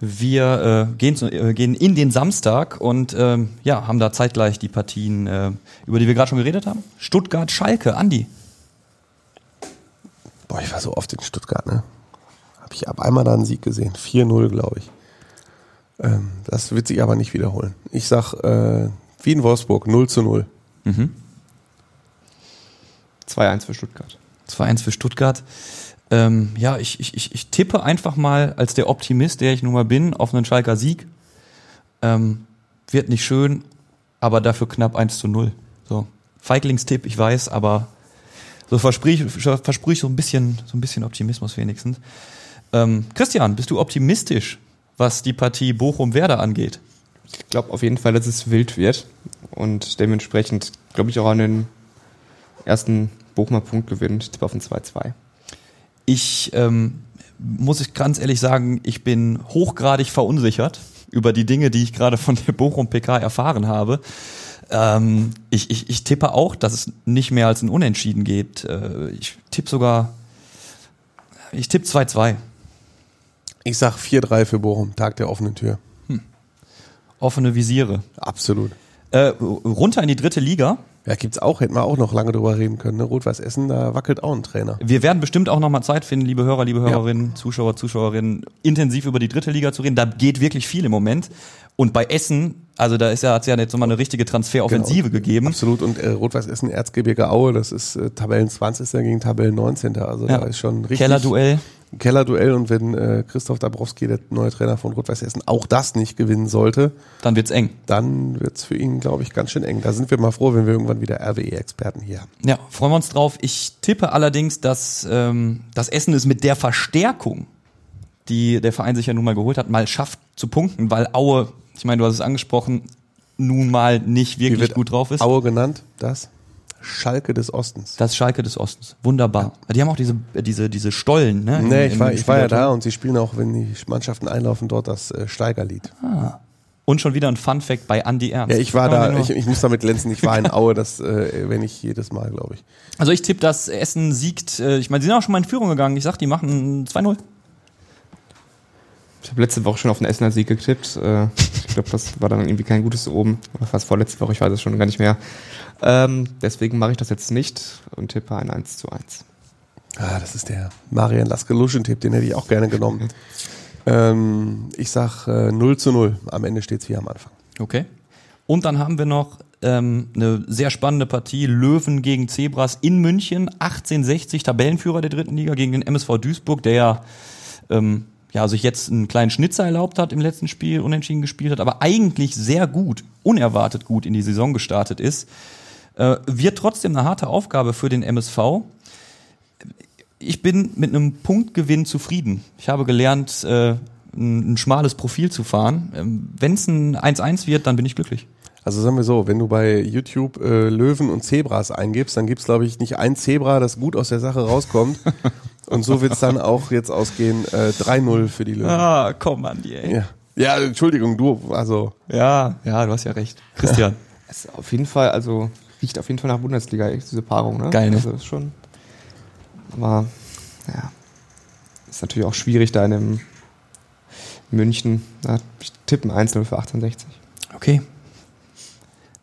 Wir äh, gehen, zu, äh, gehen in den Samstag und ähm, ja, haben da zeitgleich die Partien, äh, über die wir gerade schon geredet haben. Stuttgart, Schalke, Andi. Boah, ich war so oft in Stuttgart, ne? Hab ich ab einmal da einen Sieg gesehen. 4-0, glaube ich. Ähm, das wird sich aber nicht wiederholen. Ich sag, äh, wie in Wolfsburg, 0 zu 0. 2-1 für Stuttgart. 2-1 für Stuttgart. Ähm, ja, ich, ich, ich, tippe einfach mal als der Optimist, der ich nun mal bin, auf einen Schalker Sieg. Ähm, wird nicht schön, aber dafür knapp 1 zu 0. So. Feiglingstipp, ich weiß, aber so versprühe ich, versprühe ich so ein bisschen, so ein bisschen Optimismus wenigstens. Ähm, Christian, bist du optimistisch, was die Partie Bochum-Werder angeht? Ich glaube auf jeden Fall, dass es wild wird. Und dementsprechend glaube ich auch an den ersten Bochumer Punkt gewinnen. Ich tippe auf ein 2-2. Ich ähm, muss ich ganz ehrlich sagen, ich bin hochgradig verunsichert über die Dinge, die ich gerade von der Bochum PK erfahren habe. Ähm, ich, ich, ich tippe auch, dass es nicht mehr als ein Unentschieden geht. Äh, ich tippe sogar, ich tippe 2-2. Ich sag 4-3 für Bochum, Tag der offenen Tür. Offene Visiere. Absolut. Äh, runter in die dritte Liga. Ja, gibt's auch, hätten wir auch noch lange drüber reden können. Ne? Rot-Weiß Essen, da wackelt auch ein Trainer. Wir werden bestimmt auch nochmal Zeit finden, liebe Hörer, liebe Hörerinnen, Zuschauer, Zuschauerinnen, intensiv über die dritte Liga zu reden. Da geht wirklich viel im Moment. Und bei Essen, also da ist ja, hat's ja jetzt nochmal eine richtige Transferoffensive gegeben. Absolut. Und äh, Rot-Weiß Essen, Erzgebirge Aue, das ist äh, Tabellen 20. gegen Tabellen 19. Also Ja. da ist schon richtig. Kellerduell. Kellerduell. Und wenn äh, Christoph Dabrowski, der neue Trainer von Rot-Weiß Essen, auch das nicht gewinnen sollte, Dann wird's eng. dann wird's für ihn, glaube ich, ganz schön eng. Da sind wir mal froh, wenn wir irgendwann wieder RWE-Experten hier haben. Ja, freuen wir uns drauf. Ich tippe allerdings, dass ähm, das Essen es mit der Verstärkung, die der Verein sich ja nun mal geholt hat, mal schafft zu punkten, weil Aue, ich meine, du hast es angesprochen, nun mal nicht wirklich wird gut drauf ist. Aue genannt? Das Schalke des Ostens. Das Schalke des Ostens. Wunderbar. Die haben auch diese, diese, diese Stollen, ne? Nee, im- ich war, ich war ja da und sie spielen auch, wenn die Mannschaften einlaufen, dort das äh, Steigerlied. Und schon wieder ein Fun Fact bei Andy Ernst. Ja, ich war da, ich, ich muss damit glänzen, ich war in Aue, das äh, wenn ich jedes Mal, glaube ich. also ich tippe, dass Essen siegt. Äh, ich meine, sie sind auch schon mal in Führung gegangen. Ich sag, die machen 2-0. Ich habe letzte Woche schon auf den Essener Sieg getippt. Äh, ich glaube, das war dann irgendwie kein gutes oben. Oder fast vorletzte Woche, ich weiß es schon gar nicht mehr. Ähm, deswegen mache ich das jetzt nicht und tippe ein 1 zu 1. Ah, das ist der Marian Laske-Luschen-Tipp, den hätte ich auch gerne genommen. ähm, ich sag äh, 0 zu 0. Am Ende steht's wie am Anfang. Okay. Und dann haben wir noch ähm, eine sehr spannende Partie. Löwen gegen Zebras in München. 1860, Tabellenführer der dritten Liga gegen den MSV Duisburg, der ja, ähm, ja sich jetzt einen kleinen Schnitzer erlaubt hat im letzten Spiel, unentschieden gespielt hat, aber eigentlich sehr gut, unerwartet gut in die Saison gestartet ist. Äh, wird trotzdem eine harte Aufgabe für den MSV. Ich bin mit einem Punktgewinn zufrieden. Ich habe gelernt, äh, ein, ein schmales Profil zu fahren. Ähm, Wenn es ein 1-1 wird, dann bin ich glücklich. Also sagen wir so, wenn du bei YouTube äh, Löwen und Zebras eingibst, dann gibt's glaube ich nicht ein Zebra, das gut aus der Sache rauskommt. und so wird's dann auch jetzt ausgehen, äh, 3-0 für die Löwen. Ah, komm an die, ey. Ja. ja, Entschuldigung, du, also Ja, ja, du hast ja recht. Christian. Es ist auf jeden Fall, also riecht auf jeden Fall nach Bundesliga, echt, diese Paarung, ne? Geil, ne? Also ist schon. Aber ja, ist natürlich auch schwierig da in einem München. Da ich tippe ein 1-0 für 1860. Okay.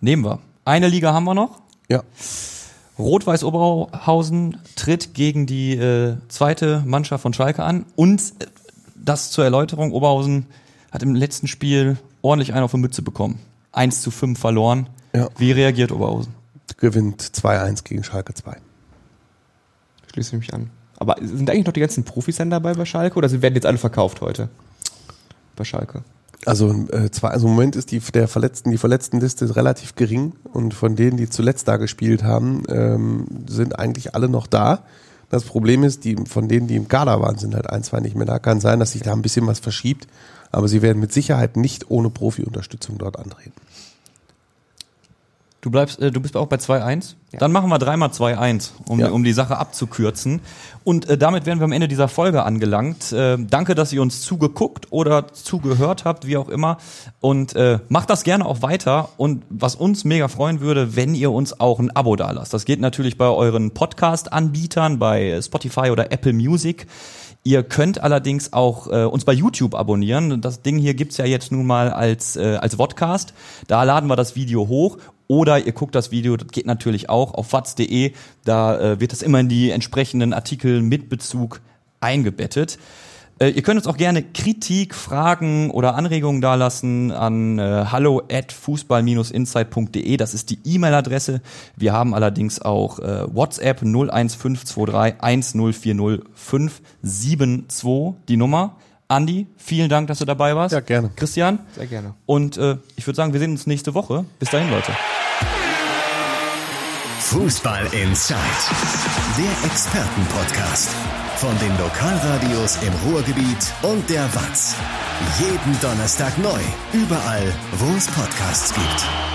Nehmen wir. Eine Liga haben wir noch. ja. Rot-Weiß Oberhausen tritt gegen die äh, zweite Mannschaft von Schalke an. Und äh, das zur Erläuterung, Oberhausen hat im letzten Spiel ordentlich einen auf die Mütze bekommen. 1 zu 5 verloren. Ja. Wie reagiert Oberhausen? gewinnt 2-1 gegen Schalke 2. Schließe ich mich an. Aber sind eigentlich noch die ganzen Profis dann dabei bei Schalke oder werden jetzt alle verkauft heute? Bei Schalke. Also, äh, zwar, also im Moment ist die, der Verletzten, die Verletztenliste relativ gering und von denen, die zuletzt da gespielt haben, ähm, sind eigentlich alle noch da. Das Problem ist, die, von denen, die im Kader waren, sind halt ein, zwei nicht mehr da. Kann sein, dass sich da ein bisschen was verschiebt, aber sie werden mit Sicherheit nicht ohne Profi-Unterstützung dort antreten. Du bleibst, äh, du bist auch bei 2-1. Dann machen wir dreimal 2-1, um, Ja. um die Sache abzukürzen. Und äh, damit wären wir am Ende dieser Folge angelangt. Äh, danke, dass ihr uns zugeguckt oder zugehört habt, wie auch immer. Und äh, macht das gerne auch weiter. Und was uns mega freuen würde, wenn ihr uns auch ein Abo dalasst. Das geht natürlich bei euren Podcast-Anbietern, bei Spotify oder Apple Music. Ihr könnt allerdings auch äh, uns bei YouTube abonnieren. Das Ding hier gibt's ja jetzt nun mal als, äh, als Vodcast. Da laden wir das Video hoch. Oder ihr guckt das Video, das geht natürlich auch auf watz.de. Da äh, wird das immer in die entsprechenden Artikel mit Bezug eingebettet. Äh, ihr könnt uns auch gerne Kritik, Fragen oder Anregungen dalassen an äh, hallo at fußball-insight.de. Das ist die E-Mail-Adresse. Wir haben allerdings auch äh, WhatsApp 01523 1040572 die Nummer. Andi, vielen Dank, dass du dabei warst. Ja, gerne. Christian. Sehr gerne. Und äh, ich würde sagen, wir sehen uns nächste Woche. Bis dahin, Leute. Fußball Inside, der Expertenpodcast von den Lokalradios im Ruhrgebiet und der Watz. Jeden Donnerstag neu, überall, wo es Podcasts gibt.